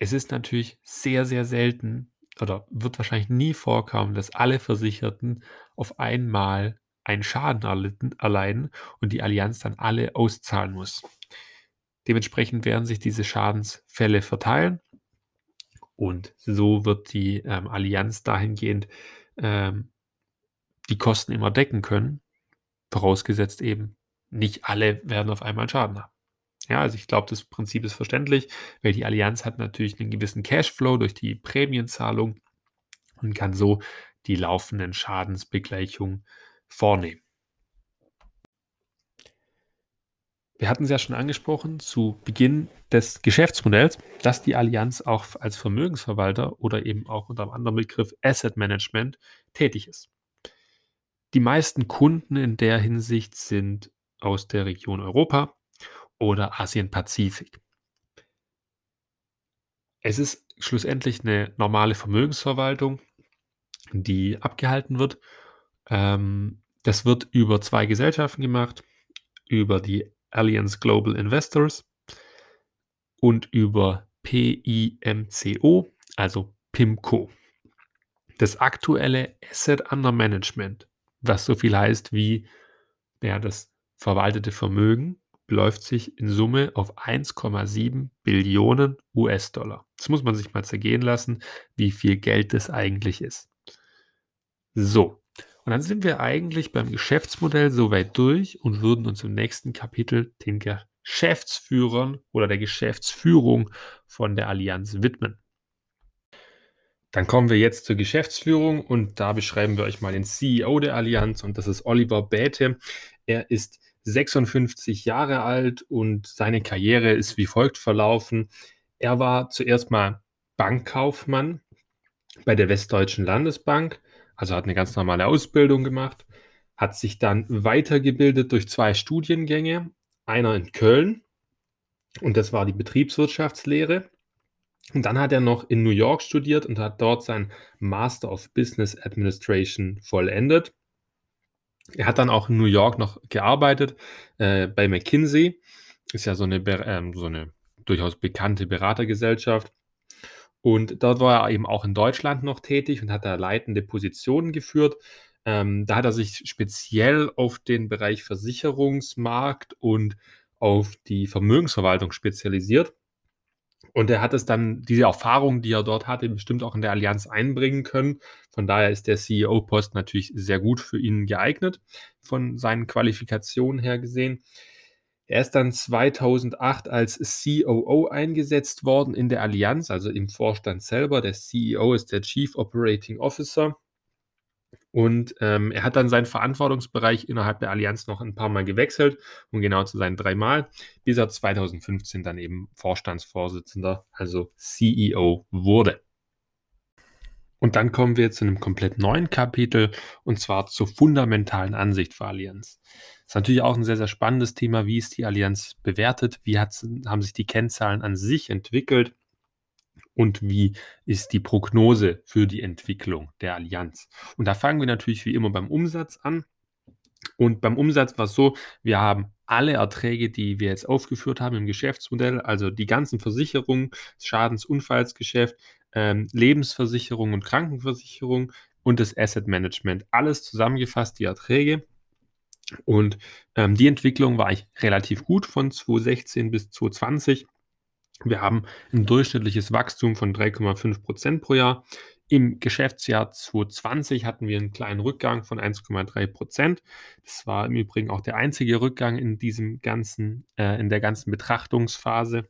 S1: Es ist natürlich sehr, sehr selten, oder wird wahrscheinlich nie vorkommen, dass alle Versicherten auf einmal einen Schaden erlitten, erleiden und die Allianz dann alle auszahlen muss. Dementsprechend werden sich diese Schadensfälle verteilen und so wird die ähm, Allianz dahingehend ähm, die Kosten immer decken können, vorausgesetzt eben, nicht alle werden auf einmal Schaden haben. Ja, also ich glaube, das Prinzip ist verständlich, weil die Allianz hat natürlich einen gewissen Cashflow durch die Prämienzahlung und kann so die laufenden Schadensbegleichungen vornehmen. Wir hatten es ja schon angesprochen zu Beginn des Geschäftsmodells, dass die Allianz auch als Vermögensverwalter oder eben auch unter einem anderen Begriff Asset Management tätig ist. Die meisten Kunden in der Hinsicht sind aus der Region Europa oder Asien-Pazifik. Es ist schlussendlich eine normale Vermögensverwaltung, die abgehalten wird. Ähm, das wird über zwei Gesellschaften gemacht, über die Allianz Global Investors und über PIMCO, also PIMCO. Das aktuelle Asset Under Management, was so viel heißt wie ja, das verwaltete Vermögen, beläuft sich in Summe auf 1,7 Billionen US-Dollar. Das muss man sich mal zergehen lassen, wie viel Geld das eigentlich ist. So, und dann sind wir eigentlich beim Geschäftsmodell soweit durch und würden uns im nächsten Kapitel den Geschäftsführern oder der Geschäftsführung von der Allianz widmen. Dann kommen wir jetzt zur Geschäftsführung und da beschreiben wir euch mal den CEO der Allianz und das ist Oliver Bäte. Er ist 56 Jahre alt und seine Karriere ist wie folgt verlaufen. Er war zuerst mal Bankkaufmann bei der Westdeutschen Landesbank, also hat eine ganz normale Ausbildung gemacht, hat sich dann weitergebildet durch zwei Studiengänge, einer in Köln und das war die Betriebswirtschaftslehre. Und dann hat er noch in New York studiert und hat dort sein Master of Business Administration vollendet. Er hat dann auch in New York noch gearbeitet äh, bei McKinsey. Ist ja so eine, äh, so eine durchaus bekannte Beratergesellschaft. Und dort war er eben auch in Deutschland noch tätig und hat da leitende Positionen geführt. Ähm, da hat er sich speziell auf den Bereich Versicherungsmarkt und auf die Vermögensverwaltung spezialisiert. Und er hat es dann, diese Erfahrung, die er dort hatte, bestimmt auch in der Allianz einbringen können. Von daher ist der CEO-Post natürlich sehr gut für ihn geeignet, von seinen Qualifikationen her gesehen. Er ist dann 2008 als COO eingesetzt worden in der Allianz, also im Vorstand selber. Der CEO ist der Chief Operating Officer. Und ähm, er hat dann seinen Verantwortungsbereich innerhalb der Allianz noch ein paar Mal gewechselt, um genau zu sein dreimal, bis er 2015 dann eben Vorstandsvorsitzender, also CEO wurde. Und dann kommen wir zu einem komplett neuen Kapitel und zwar zur fundamentalen Ansicht für Allianz. Das ist natürlich auch ein sehr, sehr spannendes Thema. Wie ist die Allianz bewertet? Wie haben sich die Kennzahlen an sich entwickelt? Und wie ist die Prognose für die Entwicklung der Allianz. Und da fangen wir natürlich wie immer beim Umsatz an. Und beim Umsatz war es so, wir haben alle Erträge, die wir jetzt aufgeführt haben im Geschäftsmodell, also die ganzen Versicherungen, Schadensunfallsgeschäft, ähm, Lebensversicherung und Krankenversicherung und das Asset Management, alles zusammengefasst, die Erträge. Und ähm, die Entwicklung war eigentlich relativ gut von 2016 bis 2020. Wir haben ein durchschnittliches Wachstum von 3,5 Prozent pro Jahr. Im Geschäftsjahr 2020 hatten wir einen kleinen Rückgang von 1,3 Prozent. Das war im Übrigen auch der einzige Rückgang in diesem ganzen, äh, in der ganzen Betrachtungsphase.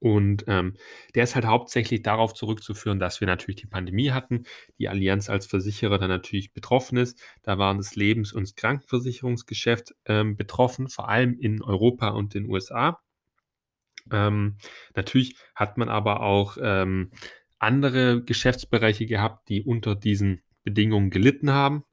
S1: Und ähm, der ist halt hauptsächlich darauf zurückzuführen, dass wir natürlich die Pandemie hatten, die Allianz als Versicherer dann natürlich betroffen ist. Da waren das Lebens- und Krankenversicherungsgeschäft ähm, betroffen, vor allem in Europa und den USA. Ähm, natürlich hat man aber auch ähm, andere Geschäftsbereiche gehabt, die unter diesen Bedingungen gelitten haben.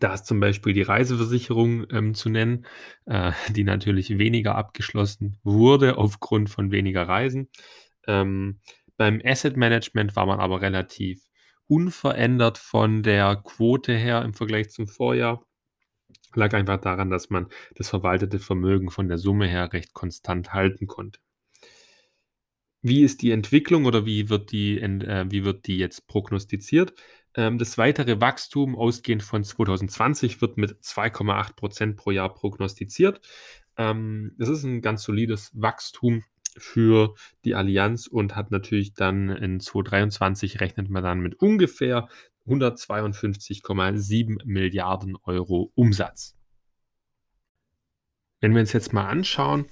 S1: Da ist zum Beispiel die Reiseversicherung ähm, zu nennen, äh, die natürlich weniger abgeschlossen wurde aufgrund von weniger Reisen. Ähm, beim Asset Management war man aber relativ unverändert von der Quote her im Vergleich zum Vorjahr. Lag einfach daran, dass man das verwaltete Vermögen von der Summe her recht konstant halten konnte. Wie ist die Entwicklung oder wie wird die äh, wie wird die jetzt prognostiziert? Ähm, das weitere Wachstum, ausgehend von 2020, wird mit 2,8% pro Jahr prognostiziert. Ähm, das ist ein ganz solides Wachstum für die Allianz und hat natürlich dann in 2023 rechnet man dann mit ungefähr 152,7 Milliarden Euro Umsatz. Wenn wir uns jetzt mal anschauen,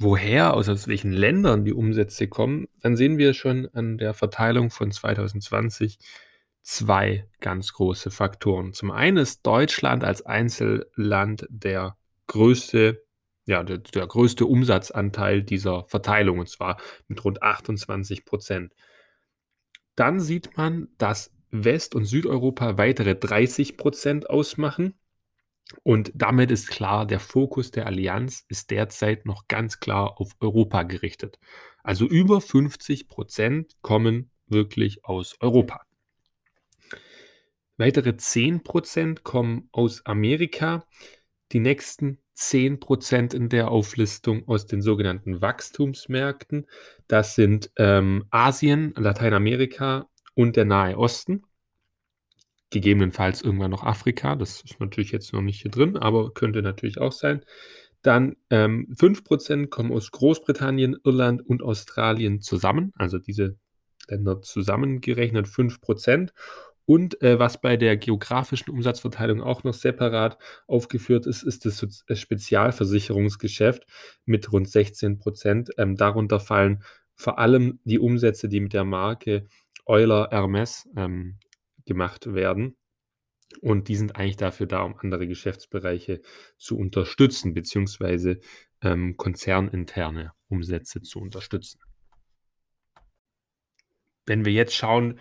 S1: woher, aus aus welchen Ländern die Umsätze kommen, dann sehen wir schon an der Verteilung von 2020 zwei ganz große Faktoren. Zum einen ist Deutschland als Einzelland der größte ja, der der größte Umsatzanteil dieser Verteilung, und zwar mit rund 28% Dann sieht man, dass West und Südeuropa weitere 30% ausmachen und damit ist klar, der Fokus der Allianz ist derzeit noch ganz klar auf Europa gerichtet. Also über 50% kommen wirklich aus Europa. Weitere 10% kommen aus Amerika, die nächsten 10% in der Auflistung aus den sogenannten Wachstumsmärkten. Das sind, ähm, Asien, Lateinamerika und der Nahe Osten. Gegebenenfalls irgendwann noch Afrika, das ist natürlich jetzt noch nicht hier drin, aber könnte natürlich auch sein. Dann, ähm, 5% kommen aus Großbritannien, Irland und Australien zusammen, also diese Länder zusammengerechnet 5% und äh, was bei der geografischen Umsatzverteilung auch noch separat aufgeführt ist, ist das äh, Spezialversicherungsgeschäft mit rund 16 Prozent. Ähm, darunter fallen vor allem die Umsätze, die mit der Marke Euler Hermes ähm, gemacht werden. Und die sind eigentlich dafür da, um andere Geschäftsbereiche zu unterstützen, beziehungsweise ähm, konzerninterne Umsätze zu unterstützen. Wenn wir jetzt schauen,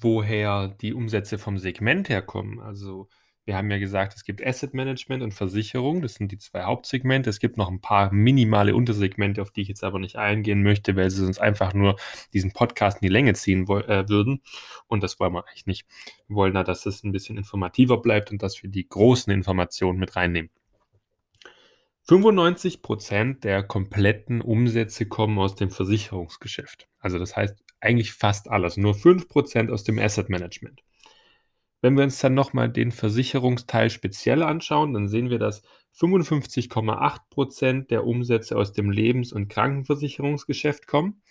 S1: woher die Umsätze vom Segment herkommen. Also wir haben ja gesagt, es gibt Asset Management und Versicherung. Das sind die zwei Hauptsegmente. Es gibt noch ein paar minimale Untersegmente, auf die ich jetzt aber nicht eingehen möchte, weil sie sonst einfach nur diesen Podcast in die Länge ziehen äh, würden. Und das wollen wir eigentlich nicht. Wir wollen da, dass es ein bisschen informativer bleibt und dass wir die großen Informationen mit reinnehmen. 95 Prozent der kompletten Umsätze kommen aus dem Versicherungsgeschäft. Also das heißt eigentlich fast alles, nur 5 Prozent aus dem Asset Management. Wenn wir uns dann nochmal den Versicherungsteil speziell anschauen, dann sehen wir, dass 55,8 Prozent der Umsätze aus dem Lebens- und Krankenversicherungsgeschäft kommen.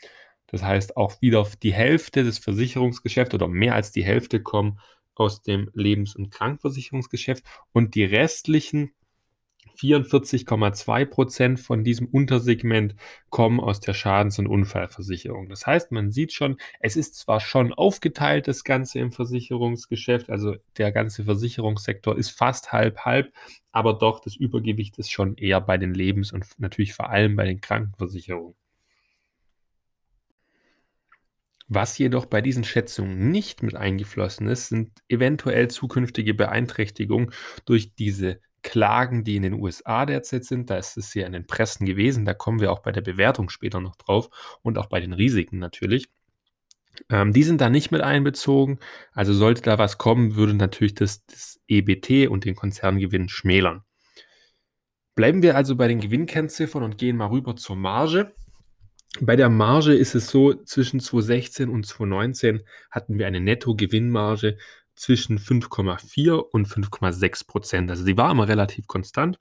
S1: Das heißt, auch wieder die Hälfte des Versicherungsgeschäfts oder mehr als die Hälfte kommen aus dem Lebens- und Krankenversicherungsgeschäft und die restlichen 44,2 Prozent von diesem Untersegment kommen aus der Schadens- und Unfallversicherung. Das heißt, man sieht schon, es ist zwar schon aufgeteilt, das Ganze im Versicherungsgeschäft, also der ganze Versicherungssektor ist fast halb halb, aber doch das Übergewicht ist schon eher bei den Lebens- und natürlich vor allem bei den Krankenversicherungen. Was jedoch bei diesen Schätzungen nicht mit eingeflossen ist, sind eventuell zukünftige Beeinträchtigungen durch diese Klagen, die in den USA derzeit sind. Da ist es ja in den Pressen gewesen. Da kommen wir auch bei der Bewertung später noch drauf und auch bei den Risiken natürlich. Ähm, die sind da nicht mit einbezogen. Also sollte da was kommen, würde natürlich das, das EBT und den Konzerngewinn schmälern. Bleiben wir also bei den Gewinnkennziffern und gehen mal rüber zur Marge. Bei der Marge ist es so, zwischen 2016 und 2019 hatten wir eine Nettogewinnmarge zwischen 5,4 und 5,6 Prozent. Also sie war immer relativ konstant.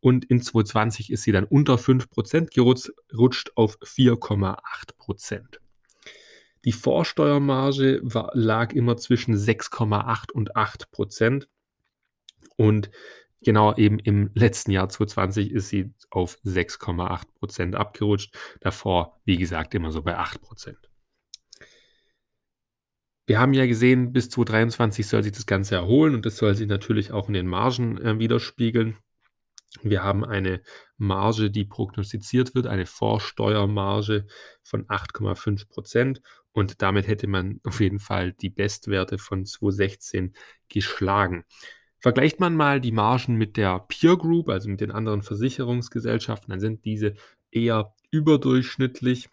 S1: Und in 2020 ist sie dann unter 5 Prozent gerutscht auf 4,8 Prozent. Die Vorsteuermarge war, lag immer zwischen 6,8 und 8 Prozent. Und genau eben im letzten Jahr 2020 ist sie auf 6,8 Prozent abgerutscht. Davor, wie gesagt, immer so bei 8 Prozent. Wir haben ja gesehen, bis 2023 soll sich das Ganze erholen und das soll sich natürlich auch in den Margen äh, widerspiegeln. Wir haben eine Marge, die prognostiziert wird, eine Vorsteuermarge von 8,5 Prozent und damit hätte man auf jeden Fall die Bestwerte von 2016 geschlagen. Vergleicht man mal die Margen mit der Peer Group, also mit den anderen Versicherungsgesellschaften, dann sind diese eher überdurchschnittlich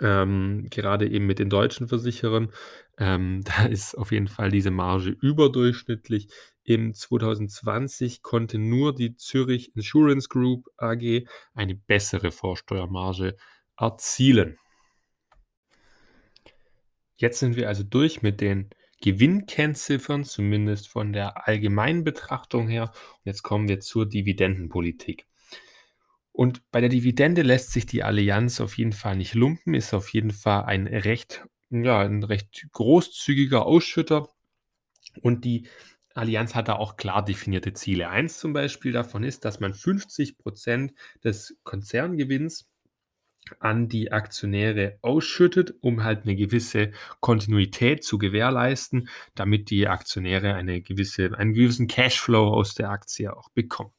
S1: ähm, gerade eben mit den deutschen Versicherern. Ähm, da ist auf jeden Fall diese Marge überdurchschnittlich. Im 2020 konnte nur die Zürich Insurance Group AG eine bessere Vorsteuermarge erzielen. Jetzt sind wir also durch mit den Gewinnkennziffern, zumindest von der allgemeinen Betrachtung her. Und jetzt kommen wir zur Dividendenpolitik. Und bei der Dividende lässt sich die Allianz auf jeden Fall nicht lumpen, ist auf jeden Fall ein recht, ja, ein recht großzügiger Ausschütter. Und die Allianz hat da auch klar definierte Ziele. Eins zum Beispiel davon ist, dass man 50 Prozent des Konzerngewinns an die Aktionäre ausschüttet, um halt eine gewisse Kontinuität zu gewährleisten, damit die Aktionäre eine gewisse, einen gewissen Cashflow aus der Aktie auch bekommen.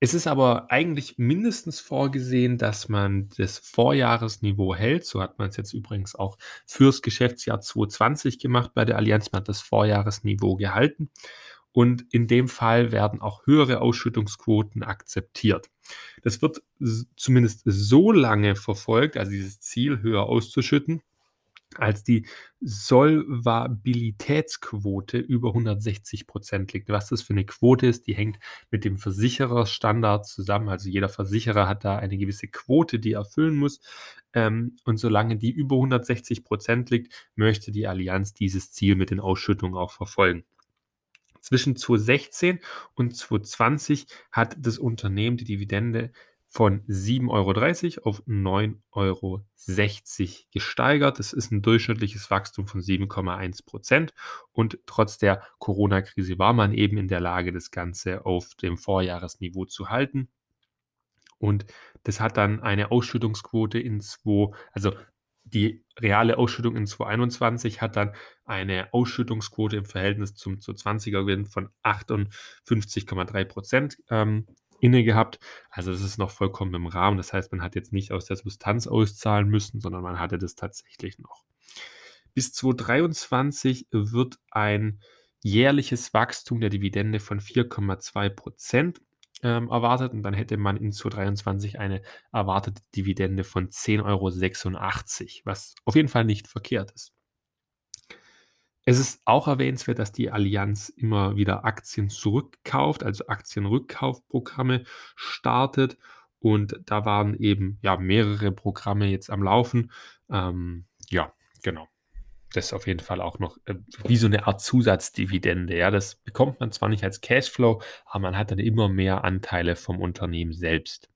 S1: Es ist aber eigentlich mindestens vorgesehen, dass man das Vorjahresniveau hält. So hat man es jetzt übrigens auch fürs Geschäftsjahr 2020 gemacht bei der Allianz. Man hat das Vorjahresniveau gehalten. Und in dem Fall werden auch höhere Ausschüttungsquoten akzeptiert. Das wird zumindest so lange verfolgt, also dieses Ziel höher auszuschütten, als die Solvabilitätsquote über 160 Prozent liegt. Was das für eine Quote ist, die hängt mit dem Versichererstandard zusammen. Also jeder Versicherer hat da eine gewisse Quote, die er erfüllen muss. Ähm, und solange die über 160 Prozent liegt, möchte die Allianz dieses Ziel mit den Ausschüttungen auch verfolgen. Zwischen 2016 und 2020 hat das Unternehmen die Dividende von 7,30 Euro auf 9,60 Euro gesteigert. Das ist ein durchschnittliches Wachstum von 7,1 Prozent. Und trotz der Corona-Krise war man eben in der Lage, das Ganze auf dem Vorjahresniveau zu halten. Und das hat dann eine Ausschüttungsquote in 2, also die reale Ausschüttung in 2021 hat dann eine Ausschüttungsquote im Verhältnis zum 20er Gewinn von 58,3 Prozent ähm, inne gehabt. Also das ist noch vollkommen im Rahmen. Das heißt, man hat jetzt nicht aus der Substanz auszahlen müssen, sondern man hatte das tatsächlich noch. Bis 2023 wird ein jährliches Wachstum der Dividende von 4,2 Prozent ähm, erwartet und dann hätte man in 2023 eine erwartete Dividende von 10,86 Euro, was auf jeden Fall nicht verkehrt ist. Es ist auch erwähnenswert, dass die Allianz immer wieder Aktien zurückkauft, also Aktienrückkaufprogramme startet. Und da waren eben ja mehrere Programme jetzt am Laufen. Ähm, ja, genau. Das ist auf jeden Fall auch noch äh, wie so eine Art Zusatzdividende. Ja, das bekommt man zwar nicht als Cashflow, aber man hat dann immer mehr Anteile vom Unternehmen selbst.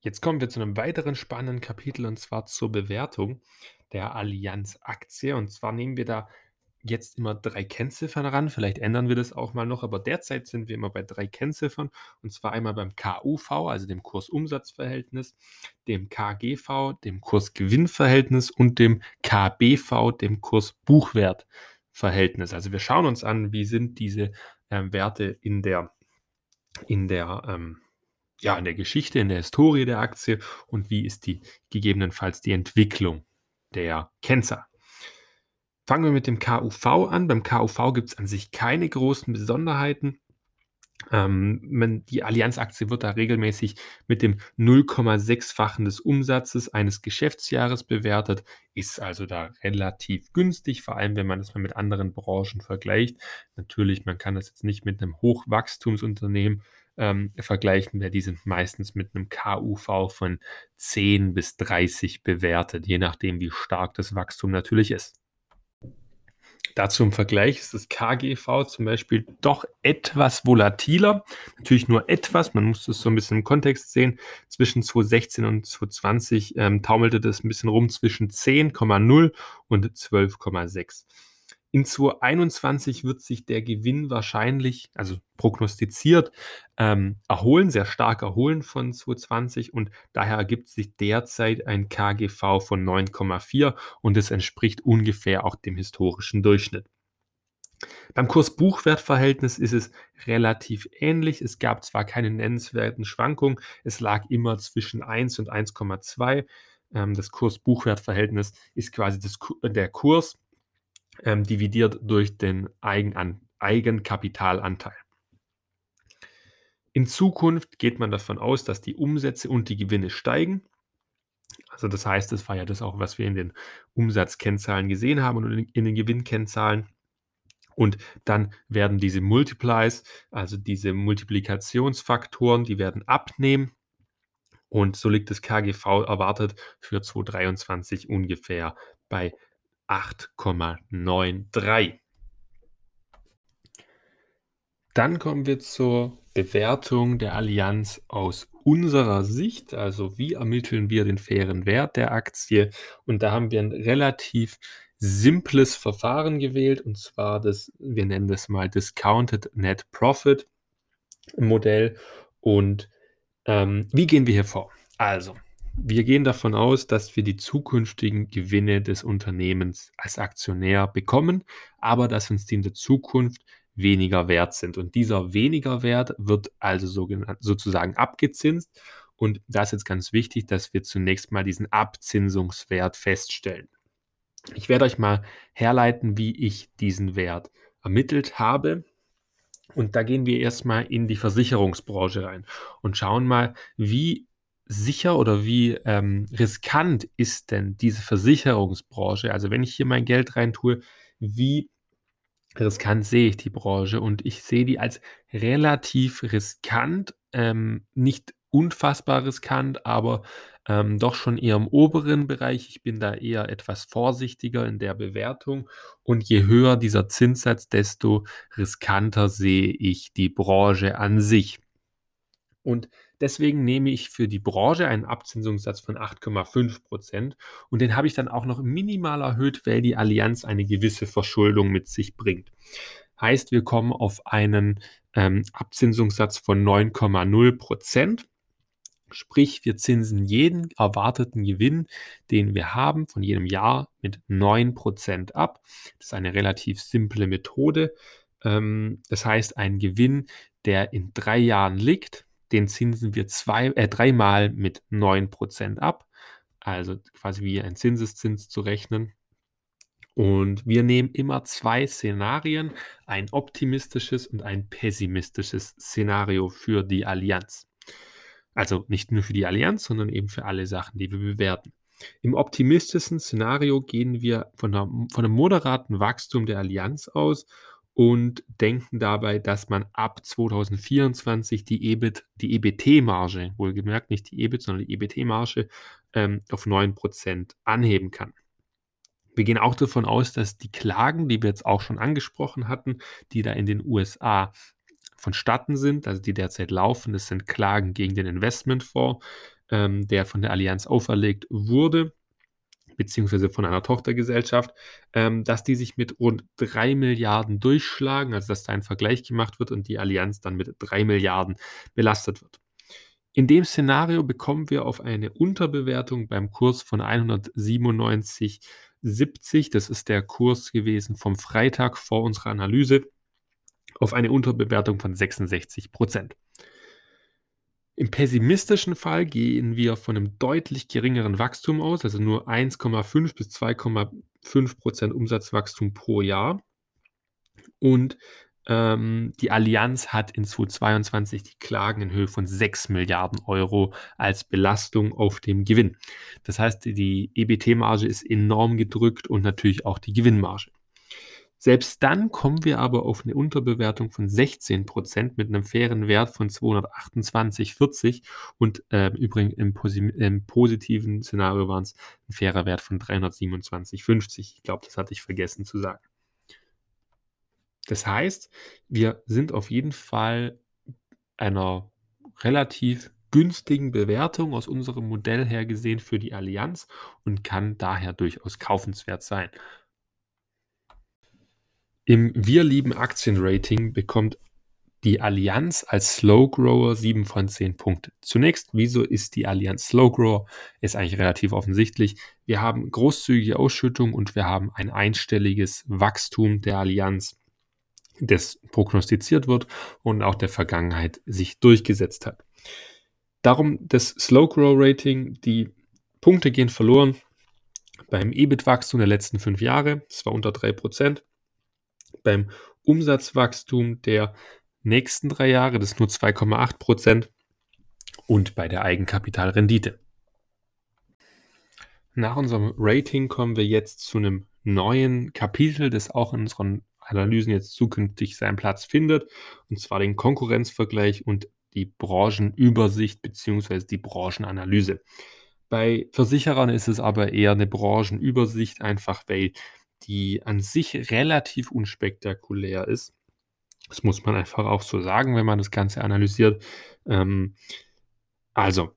S1: Jetzt kommen wir zu einem weiteren spannenden Kapitel und zwar zur Bewertung der Allianz-Aktie. Und zwar nehmen wir da jetzt immer drei Kennziffern ran. Vielleicht ändern wir das auch mal noch, aber derzeit sind wir immer bei drei Kennziffern. Und zwar einmal beim KUV, also dem Kursumsatzverhältnis, dem KGV, dem Kursgewinnverhältnis und dem KBV, dem Kursbuchwertverhältnis. Also wir schauen uns an, wie sind diese ähm, Werte in der, in der ähm, ja, in der Geschichte, in der Historie der Aktie und wie ist die gegebenenfalls die Entwicklung der Kennzahl. Fangen wir mit dem KUV an. Beim KUV gibt es an sich keine großen Besonderheiten. Ähm, die Allianz-Aktie wird da regelmäßig mit dem 0,6-fachen des Umsatzes eines Geschäftsjahres bewertet, ist also da relativ günstig, vor allem wenn man das mal mit anderen Branchen vergleicht. Natürlich, man kann das jetzt nicht mit einem Hochwachstumsunternehmen ähm, vergleichen wir, die sind meistens mit einem KUV von 10 bis 30 bewertet, je nachdem, wie stark das Wachstum natürlich ist. Dazu im Vergleich ist das KGV zum Beispiel doch etwas volatiler. Natürlich nur etwas, man muss das so ein bisschen im Kontext sehen. Zwischen 2016 und 2020 ähm, taumelte das ein bisschen rum zwischen 10,0 und 12,6. In 2021 wird sich der Gewinn wahrscheinlich, also prognostiziert, ähm, erholen, sehr stark erholen von 2020 und daher ergibt sich derzeit ein KGV von 9,4 und es entspricht ungefähr auch dem historischen Durchschnitt. Beim Kurs-Buchwert-Verhältnis ist es relativ ähnlich. Es gab zwar keine nennenswerten Schwankungen, es lag immer zwischen 1 und 1,2. Ähm, das Kurs-Buchwert-Verhältnis ist quasi das, der Kurs ähm, dividiert durch den Eigenan Eigenkapitalanteil. In Zukunft geht man davon aus, dass die Umsätze und die Gewinne steigen. Also das heißt, das war ja das auch, was wir in den Umsatzkennzahlen gesehen haben und in den Gewinnkennzahlen. Und dann werden diese Multiplies, also diese Multiplikationsfaktoren, die werden abnehmen. Und so liegt das KGV erwartet für 2023 ungefähr bei 8,93. Dann kommen wir zur Bewertung der Allianz aus unserer Sicht. Also wie ermitteln wir den fairen Wert der Aktie? Und da haben wir ein relativ simples Verfahren gewählt, und zwar das, wir nennen das mal Discounted Net Profit Modell. Und ähm, wie gehen wir hier vor? Also, wir gehen davon aus, dass wir die zukünftigen Gewinne des Unternehmens als Aktionär bekommen, aber dass uns die in der Zukunft weniger wert sind. Und dieser weniger Wert wird also sozusagen abgezinst. Und da ist jetzt ganz wichtig, dass wir zunächst mal diesen Abzinsungswert feststellen. Ich werde euch mal herleiten, wie ich diesen Wert ermittelt habe. Und da gehen wir erstmal in die Versicherungsbranche rein und schauen mal, wie sicher oder wie ähm, riskant ist denn diese Versicherungsbranche? Also wenn ich hier mein Geld rein tue, wie riskant sehe ich die Branche und ich sehe die als relativ riskant, ähm, nicht unfassbar riskant, aber ähm, doch schon eher im oberen Bereich. Ich bin da eher etwas vorsichtiger in der Bewertung und je höher dieser Zinssatz, desto riskanter sehe ich die Branche an sich. Und deswegen nehme ich für die Branche einen Abzinsungssatz von 8,5 Prozent und den habe ich dann auch noch minimal erhöht, weil die Allianz eine gewisse Verschuldung mit sich bringt. Heißt, wir kommen auf einen ähm, Abzinsungssatz von 9,0 Prozent. Sprich, wir zinsen jeden erwarteten Gewinn, den wir haben, von jedem Jahr mit 9% ab. Das ist eine relativ simple Methode. Ähm, das heißt, ein Gewinn, der in drei Jahren liegt, den zinsen wir zwei, äh, dreimal mit 9% ab. Also quasi wie ein Zinseszins zu rechnen. Und wir nehmen immer zwei Szenarien, ein optimistisches und ein pessimistisches Szenario für die Allianz. Also nicht nur für die Allianz, sondern eben für alle Sachen, die wir bewerten. Im optimistischen Szenario gehen wir von, einer, von einem moderaten Wachstum der Allianz aus und denken dabei, dass man ab 2024 die EBIT, die EBT-Marge, wohlgemerkt nicht die EBIT, sondern die EBT-Marge ähm, auf 9% anheben kann. Wir gehen auch davon aus, dass die Klagen, die wir jetzt auch schon angesprochen hatten, die da in den USA vonstatten sind, also die derzeit laufen, das sind Klagen gegen den Investmentfonds, ähm, der von der Allianz auferlegt wurde beziehungsweise von einer Tochtergesellschaft, ähm, dass die sich mit rund 3 Milliarden durchschlagen, also dass da ein Vergleich gemacht wird und die Allianz dann mit 3 Milliarden belastet wird. In dem Szenario bekommen wir auf eine Unterbewertung beim Kurs von 197,70. Das ist der Kurs gewesen vom Freitag vor unserer Analyse auf eine Unterbewertung von 66 Prozent. Im pessimistischen Fall gehen wir von einem deutlich geringeren Wachstum aus, also nur 1,5 bis 2,5 Prozent Umsatzwachstum pro Jahr. Und ähm, die Allianz hat in 2022 die Klagen in Höhe von 6 Milliarden Euro als Belastung auf dem Gewinn. Das heißt, die EBT-Marge ist enorm gedrückt und natürlich auch die Gewinnmarge. Selbst dann kommen wir aber auf eine Unterbewertung von 16% mit einem fairen Wert von 228,40 und äh, übrigens im, im, positiven Szenario waren es ein fairer Wert von 327,50. Ich glaube, das hatte ich vergessen zu sagen. Das heißt, wir sind auf jeden Fall einer relativ günstigen Bewertung aus unserem Modell her gesehen für die Allianz und kann daher durchaus kaufenswert sein. Im Wir lieben Aktien-Rating bekommt die Allianz als Slow Grower 7 von 10 Punkte. Zunächst, wieso ist die Allianz Slow Grower? Ist eigentlich relativ offensichtlich. Wir haben großzügige Ausschüttung und wir haben ein einstelliges Wachstum der Allianz, das prognostiziert wird und auch der Vergangenheit sich durchgesetzt hat. Darum das Slow Grow Rating, die Punkte gehen verloren beim EBIT-Wachstum der letzten fünf Jahre. Das war unter 3% beim Umsatzwachstum der nächsten drei Jahre, das ist nur 2,8 Prozent, und bei der Eigenkapitalrendite. Nach unserem Rating kommen wir jetzt zu einem neuen Kapitel, das auch in unseren Analysen jetzt zukünftig seinen Platz findet, und zwar den Konkurrenzvergleich und die Branchenübersicht beziehungsweise die Branchenanalyse. Bei Versicherern ist es aber eher eine Branchenübersicht, einfach weil die an sich relativ unspektakulär ist. Das muss man einfach auch so sagen, wenn man das Ganze analysiert. Ähm, also,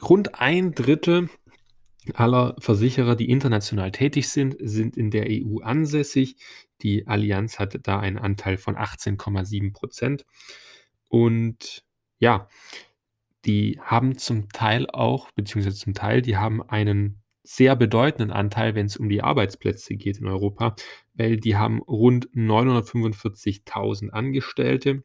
S1: rund ein Drittel aller Versicherer, die international tätig sind, sind in der EU ansässig. Die Allianz hat da einen Anteil von 18,7 Prozent. Und ja, die haben zum Teil auch, beziehungsweise zum Teil, die haben einen sehr bedeutenden Anteil, wenn es um die Arbeitsplätze geht in Europa, weil die haben rund 945.000 Angestellte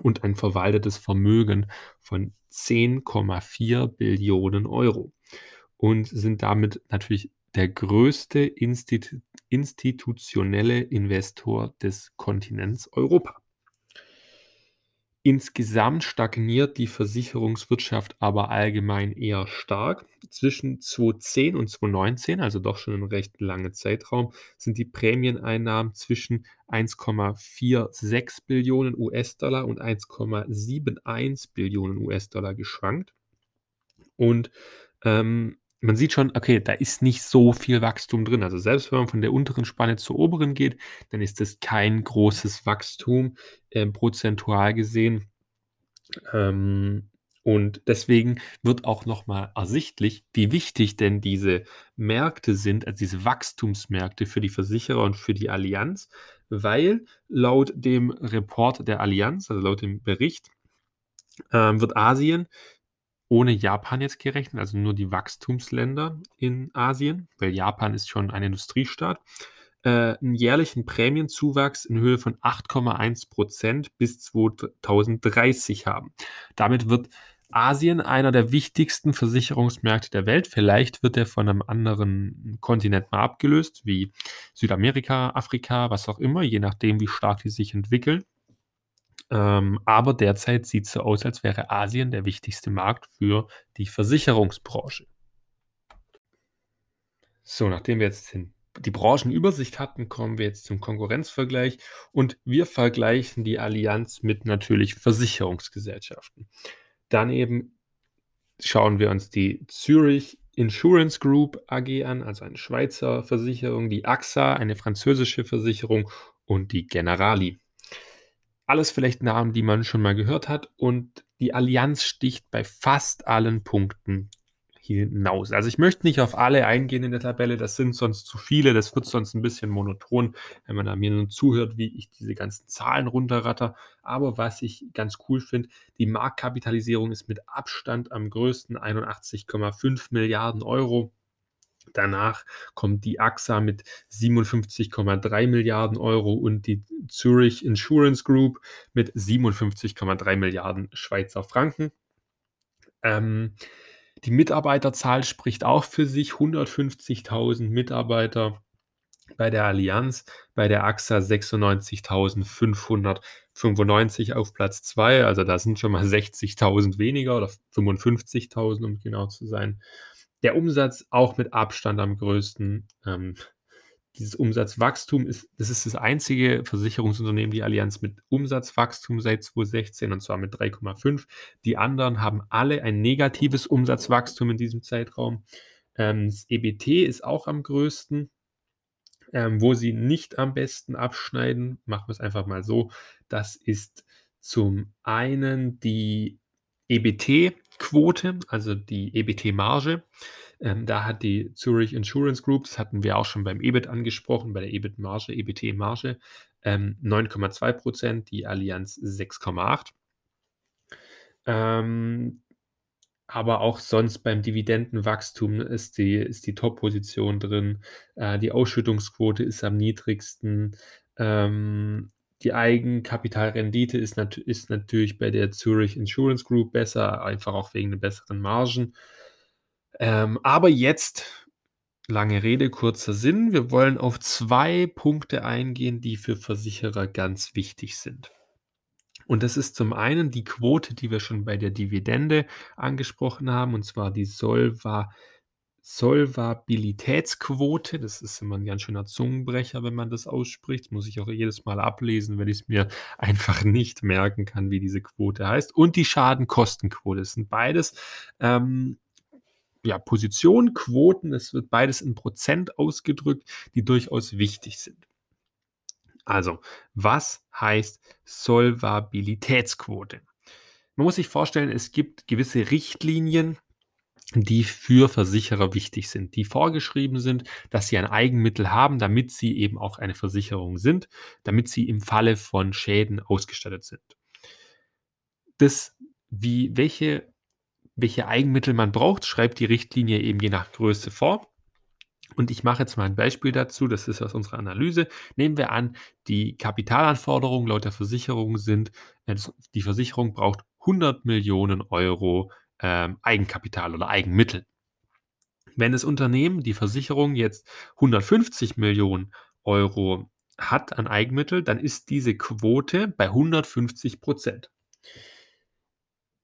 S1: und ein verwaltetes Vermögen von 10,4 Billionen Euro und sind damit natürlich der größte Institu institutionelle Investor des Kontinents Europa. Insgesamt stagniert die Versicherungswirtschaft aber allgemein eher stark. Zwischen 2010 und 2019, also doch schon ein recht langer Zeitraum, sind die Prämieneinnahmen zwischen 1,46 Billionen US-Dollar und 1,71 Billionen US-Dollar geschwankt. Und ähm, man sieht schon, okay, da ist nicht so viel Wachstum drin. Also selbst wenn man von der unteren Spanne zur oberen geht, dann ist das kein großes Wachstum äh, prozentual gesehen. Ähm, und deswegen wird auch nochmal ersichtlich, wie wichtig denn diese Märkte sind, also diese Wachstumsmärkte für die Versicherer und für die Allianz, weil laut dem Report der Allianz, also laut dem Bericht, ähm, wird Asien ohne Japan jetzt gerechnet, also nur die Wachstumsländer in Asien, weil Japan ist schon ein Industriestaat, äh, einen jährlichen Prämienzuwachs in Höhe von 8,1 Prozent bis 2030 haben. Damit wird Asien einer der wichtigsten Versicherungsmärkte der Welt. Vielleicht wird er von einem anderen Kontinent mal abgelöst, wie Südamerika, Afrika, was auch immer, je nachdem, wie stark die sich entwickeln. Ähm, aber derzeit sieht es so aus, als wäre Asien der wichtigste Markt für die Versicherungsbranche. So, nachdem wir jetzt den die Branchenübersicht hatten, kommen wir jetzt zum Konkurrenzvergleich und wir vergleichen die Allianz mit natürlich Versicherungsgesellschaften. Daneben schauen wir uns die Zurich Insurance Group AG an, also eine Schweizer Versicherung, die AXA, eine französische Versicherung und die Generali. Alles vielleicht Namen, die man schon mal gehört hat und die Allianz sticht bei fast allen Punkten hinaus. Also ich möchte nicht auf alle eingehen in der Tabelle, das sind sonst zu viele, das wird sonst ein bisschen monoton, wenn man da mir nur zuhört, wie ich diese ganzen Zahlen runterratter. Aber was ich ganz cool finde, die Marktkapitalisierung ist mit Abstand am größten, 81,5 Milliarden Euro. Danach kommt die AXA mit 57,3 Milliarden Euro und die Zurich Insurance Group mit 57,3 Milliarden Schweizer Franken. Ähm, die Mitarbeiterzahl spricht auch für sich. 150.000 Mitarbeiter bei der Allianz, bei der AXA 96.595 auf Platz 2. Also da sind schon mal 60.000 weniger oder 55.000, um genau zu sein. Der Umsatz auch mit Abstand am größten. Ähm, dieses Umsatzwachstum ist, das ist das einzige Versicherungsunternehmen, die Allianz mit Umsatzwachstum seit 2016 und zwar mit 3,5. Die anderen haben alle ein negatives Umsatzwachstum in diesem Zeitraum. Ähm, das EBT ist auch am größten. Ähm, wo sie nicht am besten abschneiden, machen wir es einfach mal so. Das ist zum einen die EBT-Quote, also die EBT-Marge. Ähm, da hat die Zurich Insurance Group, das hatten wir auch schon beim EBIT angesprochen, bei der EBIT-Marge, EBT-Marge, ähm, 9,2 Prozent, die Allianz 6,8. Ähm, aber auch sonst beim Dividendenwachstum ist die, ist die Top-Position drin. Äh, die Ausschüttungsquote ist am niedrigsten. Ähm, die Eigenkapitalrendite ist, nat ist natürlich bei der Zurich Insurance Group besser, einfach auch wegen der besseren Margen. Ähm, aber jetzt, lange Rede, kurzer Sinn. Wir wollen auf zwei Punkte eingehen, die für Versicherer ganz wichtig sind. Und das ist zum einen die Quote, die wir schon bei der Dividende angesprochen haben, und zwar die Solva Solvabilitätsquote. Das ist immer ein ganz schöner Zungenbrecher, wenn man das ausspricht. Muss ich auch jedes Mal ablesen, wenn ich es mir einfach nicht merken kann, wie diese Quote heißt. Und die Schadenkostenquote. Das sind beides ähm, ja, Positionen, Quoten. Es wird beides in Prozent ausgedrückt, die durchaus wichtig sind. Also, was heißt Solvabilitätsquote? Man muss sich vorstellen, es gibt gewisse Richtlinien, die für Versicherer wichtig sind, die vorgeschrieben sind, dass sie ein Eigenmittel haben, damit sie eben auch eine Versicherung sind, damit sie im Falle von Schäden ausgestattet sind. Das, wie, welche, welche Eigenmittel man braucht, schreibt die Richtlinie eben je nach Größe vor. Und ich mache jetzt mal ein Beispiel dazu, das ist aus unserer Analyse. Nehmen wir an, die Kapitalanforderungen laut der Versicherung sind, äh, die Versicherung braucht 100 Millionen Euro ähm, Eigenkapital oder Eigenmittel. Wenn das Unternehmen, die Versicherung jetzt 150 Millionen Euro hat an Eigenmittel, dann ist diese Quote bei 150 Prozent.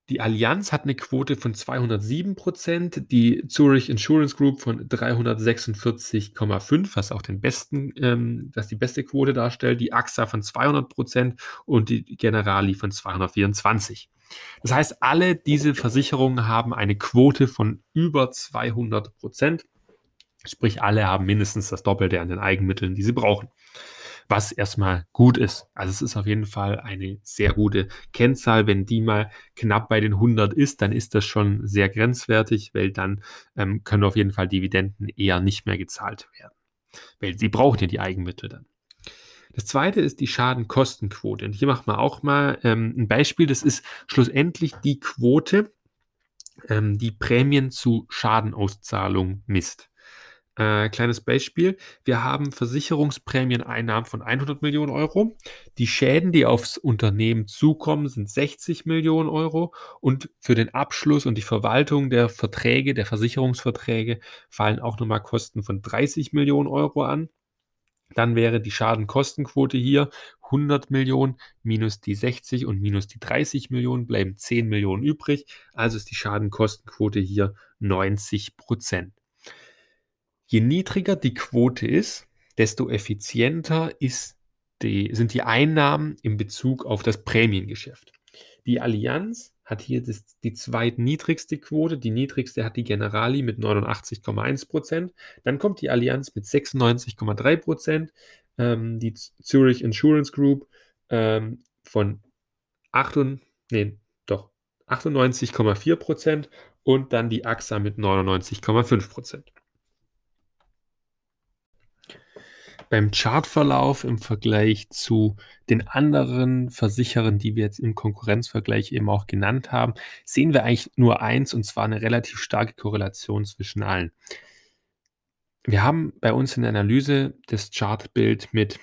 S1: Die Allianz hat eine Quote von 207 Prozent, die Zurich Insurance Group von 346,5, was auch den besten, ähm, was die beste Quote darstellt, die AXA von 200 Prozent und die Generali von 224. Das heißt, alle diese Versicherungen haben eine Quote von über 200 Prozent. Sprich, alle haben mindestens das Doppelte an den Eigenmitteln, die sie brauchen. Was erstmal gut ist. Also es ist auf jeden Fall eine sehr gute Kennzahl. Wenn die mal knapp bei den 100 ist, dann ist das schon sehr grenzwertig, weil dann ähm, können auf jeden Fall Dividenden eher nicht mehr gezahlt werden. Weil sie brauchen ja die Eigenmittel dann. Das zweite ist die Schadenkostenquote. Und hier machen wir auch mal ähm, ein Beispiel. Das ist schlussendlich die Quote, ähm, die Prämien zu Schadenauszahlung misst. Äh, kleines Beispiel. Wir haben Versicherungsprämieneinnahmen von 100 Millionen Euro. Die Schäden, die aufs Unternehmen zukommen, sind 60 Millionen Euro. Und für den Abschluss und die Verwaltung der Verträge, der Versicherungsverträge, fallen auch nochmal Kosten von 30 Millionen Euro an. Dann wäre die Schadenkostenquote hier 100 Millionen minus die 60 und minus die 30 Millionen bleiben 10 Millionen übrig. Also ist die Schadenkostenquote hier 90 Prozent. Je niedriger die Quote ist, desto effizienter ist die, sind die Einnahmen in Bezug auf das Prämiengeschäft. Die Allianz hat hier das, die zweitniedrigste Quote. Die niedrigste hat die Generali mit 89,1 Prozent. Dann kommt die Allianz mit 96,3 Prozent. Ähm, die Zurich Insurance Group ähm, von 8, nee, doch, 98,4 Prozent und dann die AXA mit 99,5 Prozent. Beim Chartverlauf im Vergleich zu den anderen Versicherern, die wir jetzt im Konkurrenzvergleich eben auch genannt haben, sehen wir eigentlich nur eins und zwar eine relativ starke Korrelation zwischen allen. Wir haben bei uns in der Analyse das Chartbild mit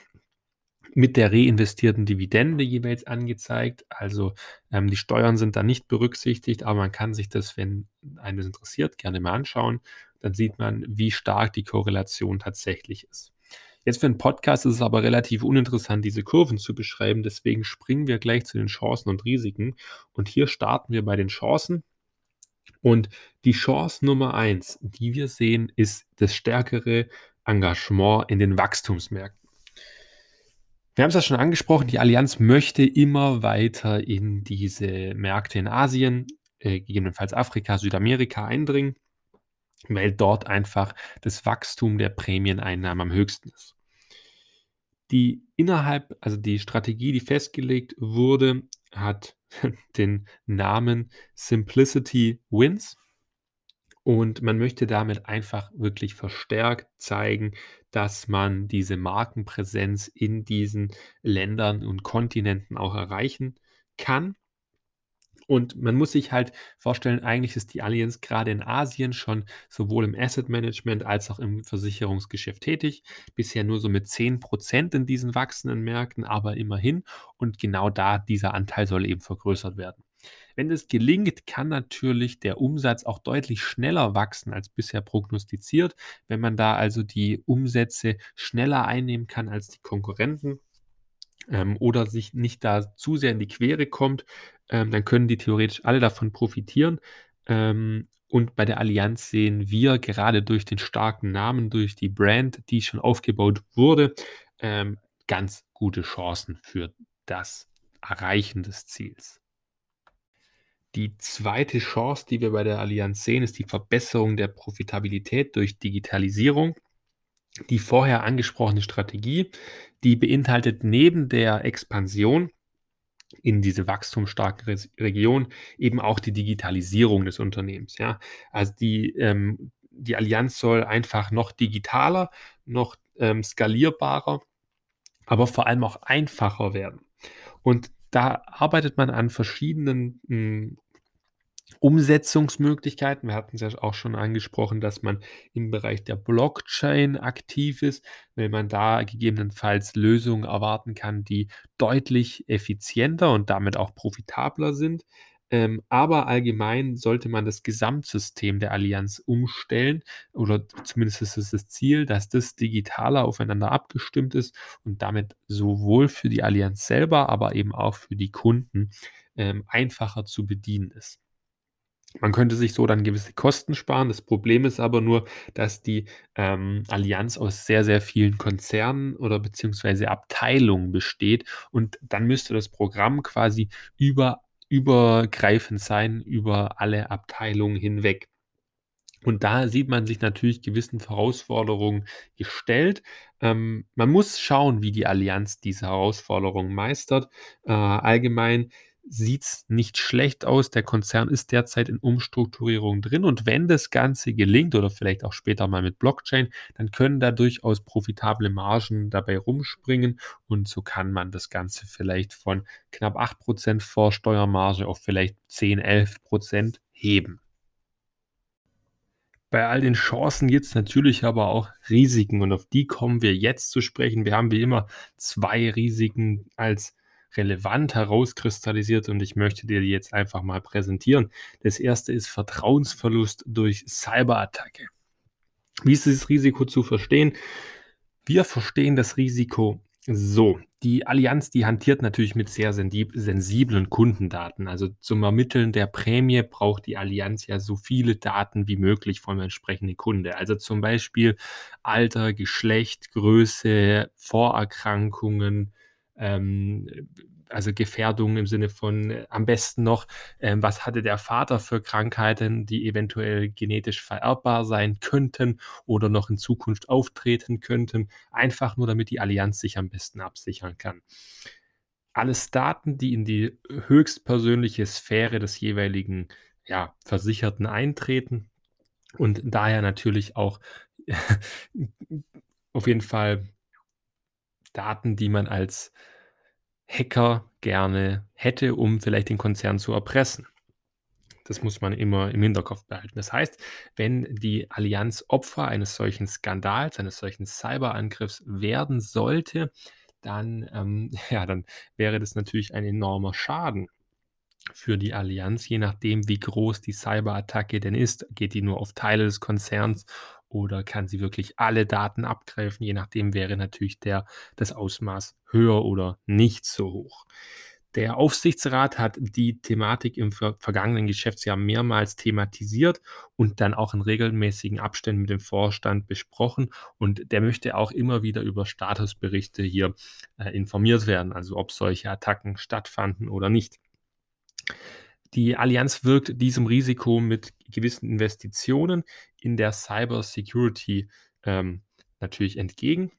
S1: mit der reinvestierten Dividende jeweils angezeigt. Also ähm, die Steuern sind da nicht berücksichtigt, aber man kann sich das, wenn eines interessiert, gerne mal anschauen. Dann sieht man, wie stark die Korrelation tatsächlich ist. Jetzt für einen Podcast ist es aber relativ uninteressant, diese Kurven zu beschreiben. Deswegen springen wir gleich zu den Chancen und Risiken. Und hier starten wir bei den Chancen. Und die Chance Nummer eins, die wir sehen, ist das stärkere Engagement in den Wachstumsmärkten. Wir haben es ja schon angesprochen, die Allianz möchte immer weiter in diese Märkte in Asien, äh, gegebenenfalls Afrika, Südamerika eindringen, weil dort einfach das Wachstum der Prämieneinnahmen am höchsten ist die innerhalb, also die Strategie, die festgelegt wurde, hat den Namen Simplicity Wins. Und man möchte damit einfach wirklich verstärkt zeigen, dass man diese Markenpräsenz in diesen Ländern und Kontinenten auch erreichen kann. Und man muss sich halt vorstellen, eigentlich ist die Allianz gerade in Asien schon sowohl im Asset Management als auch im Versicherungsgeschäft tätig. Bisher nur so mit 10% in diesen wachsenden Märkten, aber immerhin. Und genau da, dieser Anteil soll eben vergrößert werden. Wenn es gelingt, kann natürlich der Umsatz auch deutlich schneller wachsen als bisher prognostiziert. Wenn man da also die Umsätze schneller einnehmen kann als die Konkurrenten, ähm, oder sich nicht da zu sehr in die Quere kommt, ähm, dann können die theoretisch alle davon profitieren. Ähm, Und bei der Allianz sehen wir gerade durch den starken Namen, durch die Brand, die schon aufgebaut wurde, ähm, ganz gute Chancen für das Erreichen des Ziels. Die zweite Chance, die wir bei der Allianz sehen, ist die Verbesserung der Profitabilität durch Digitalisierung. Die vorher angesprochene Strategie, die beinhaltet neben der Expansion in diese wachstumsstarke Res Region eben auch die Digitalisierung des Unternehmens, ja. Also die, ähm die Allianz soll einfach noch digitaler, noch, ähm, skalierbarer, aber vor allem auch einfacher werden. Und da arbeitet man an verschiedenen, hm, Umsetzungsmöglichkeiten. Wir hatten es ja auch schon angesprochen, dass man im Bereich der Blockchain aktiv ist, weil man da gegebenenfalls Lösungen erwarten kann, die deutlich effizienter und damit auch profitabler sind. Ähm, aber allgemein sollte man das Gesamtsystem der Allianz umstellen oder zumindest ist es das Ziel, dass das digitaler aufeinander abgestimmt ist und damit sowohl für die Allianz selber, aber eben auch für die Kunden ähm, einfacher zu bedienen ist. Man könnte sich so dann gewisse Kosten sparen. Das Problem ist aber nur, dass die, ähm, Allianz aus sehr, sehr vielen Konzernen oder beziehungsweise Abteilungen besteht und dann müsste das Programm quasi über übergreifend sein über alle Abteilungen hinweg. Und da sieht man sich natürlich gewissen Herausforderungen gestellt. Ähm, man muss schauen, wie die Allianz diese Herausforderungen meistert. Äh, allgemein sieht's nicht schlecht aus. Der Konzern ist derzeit in Umstrukturierung drin und wenn das Ganze gelingt oder vielleicht auch später mal mit Blockchain, dann können da durchaus profitable Margen dabei rumspringen und so kann man das Ganze vielleicht von knapp 8% Vorsteuermarge auf vielleicht 10, 11% heben. Bei all den Chancen gibt es natürlich aber auch Risiken und auf die kommen wir jetzt zu sprechen. Wir haben wie immer zwei Risiken als relevant herauskristallisiert und ich möchte dir die jetzt einfach mal präsentieren. Das erste ist Vertrauensverlust durch Cyberattacke. Wie ist dieses Risiko zu verstehen? Wir verstehen das Risiko so. Die Allianz, die hantiert natürlich mit sehr sensiblen Kundendaten. Also zum Ermitteln der Prämie braucht die Allianz ja so viele Daten wie möglich vom entsprechenden Kunde. Also zum Beispiel Alter, Geschlecht, Größe, Vorerkrankungen, ähm, also Gefährdung im Sinne von äh, am besten noch, ähm, was hatte der Vater für Krankheiten, die eventuell genetisch vererbbar sein könnten oder noch in Zukunft auftreten könnten, einfach nur damit die Allianz sich am besten absichern kann. Alles Daten, die in die höchstpersönliche Sphäre des jeweiligen ja, Versicherten eintreten und daher natürlich auch auf jeden Fall Daten, die man als Hacker gerne hätte, um vielleicht den Konzern zu erpressen. Das muss man immer im Hinterkopf behalten. Das heißt, wenn die Allianz Opfer eines solchen Skandals, eines solchen Cyberangriffs werden sollte, dann, ähm, ja, dann wäre das natürlich ein enormer Schaden für die Allianz, je nachdem, wie groß die Cyberattacke denn ist. Geht die nur auf Teile des Konzerns oder kann sie wirklich alle Daten abgreifen? Je nachdem wäre natürlich der, das Ausmaß höher oder nicht so hoch. Der Aufsichtsrat hat die Thematik im vergangenen Geschäftsjahr mehrmals thematisiert und dann auch in regelmäßigen Abständen mit dem Vorstand besprochen. Und der möchte auch immer wieder über Statusberichte hier äh, informiert werden, also ob solche Attacken stattfanden oder nicht. Die Allianz wirkt diesem Risiko mit gewissen Investitionen in der Cyber Security ähm, natürlich entgegen.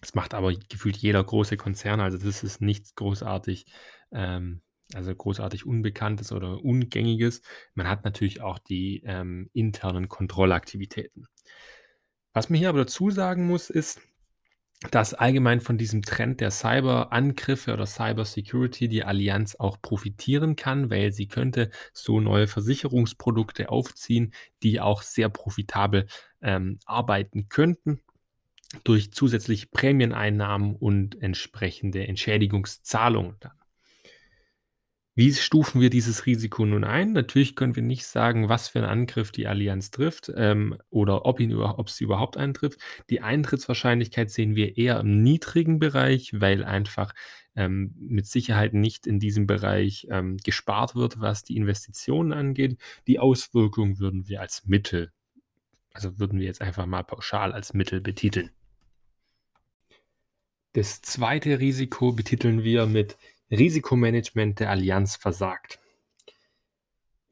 S1: Das macht aber gefühlt jeder große Konzern, also das ist nichts großartig, ähm, also großartig Unbekanntes oder Ungängiges. Man hat natürlich auch die ähm, internen Kontrollaktivitäten. Was man hier aber dazu sagen muss, ist, dass allgemein von diesem Trend der Cyberangriffe oder Cybersecurity die Allianz auch profitieren kann, weil sie könnte so neue Versicherungsprodukte aufziehen, die auch sehr profitabel ähm, arbeiten könnten durch zusätzliche Prämieneinnahmen und entsprechende Entschädigungszahlungen dann. Wie stufen wir dieses Risiko nun ein? Natürlich können wir nicht sagen, was für 'n Angriff die Allianz trifft, ähm, oder ob ihn ob sie überhaupt eintrifft. Die Eintrittswahrscheinlichkeit sehen wir eher im niedrigen Bereich, weil einfach, ähm, mit Sicherheit nicht in diesem Bereich, ähm, gespart wird, was die Investitionen angeht. Die Auswirkungen würden wir als Mittel also, würden wir jetzt einfach mal pauschal als Mittel betiteln. Das zweite Risiko betiteln wir mit Risikomanagement der Allianz versagt.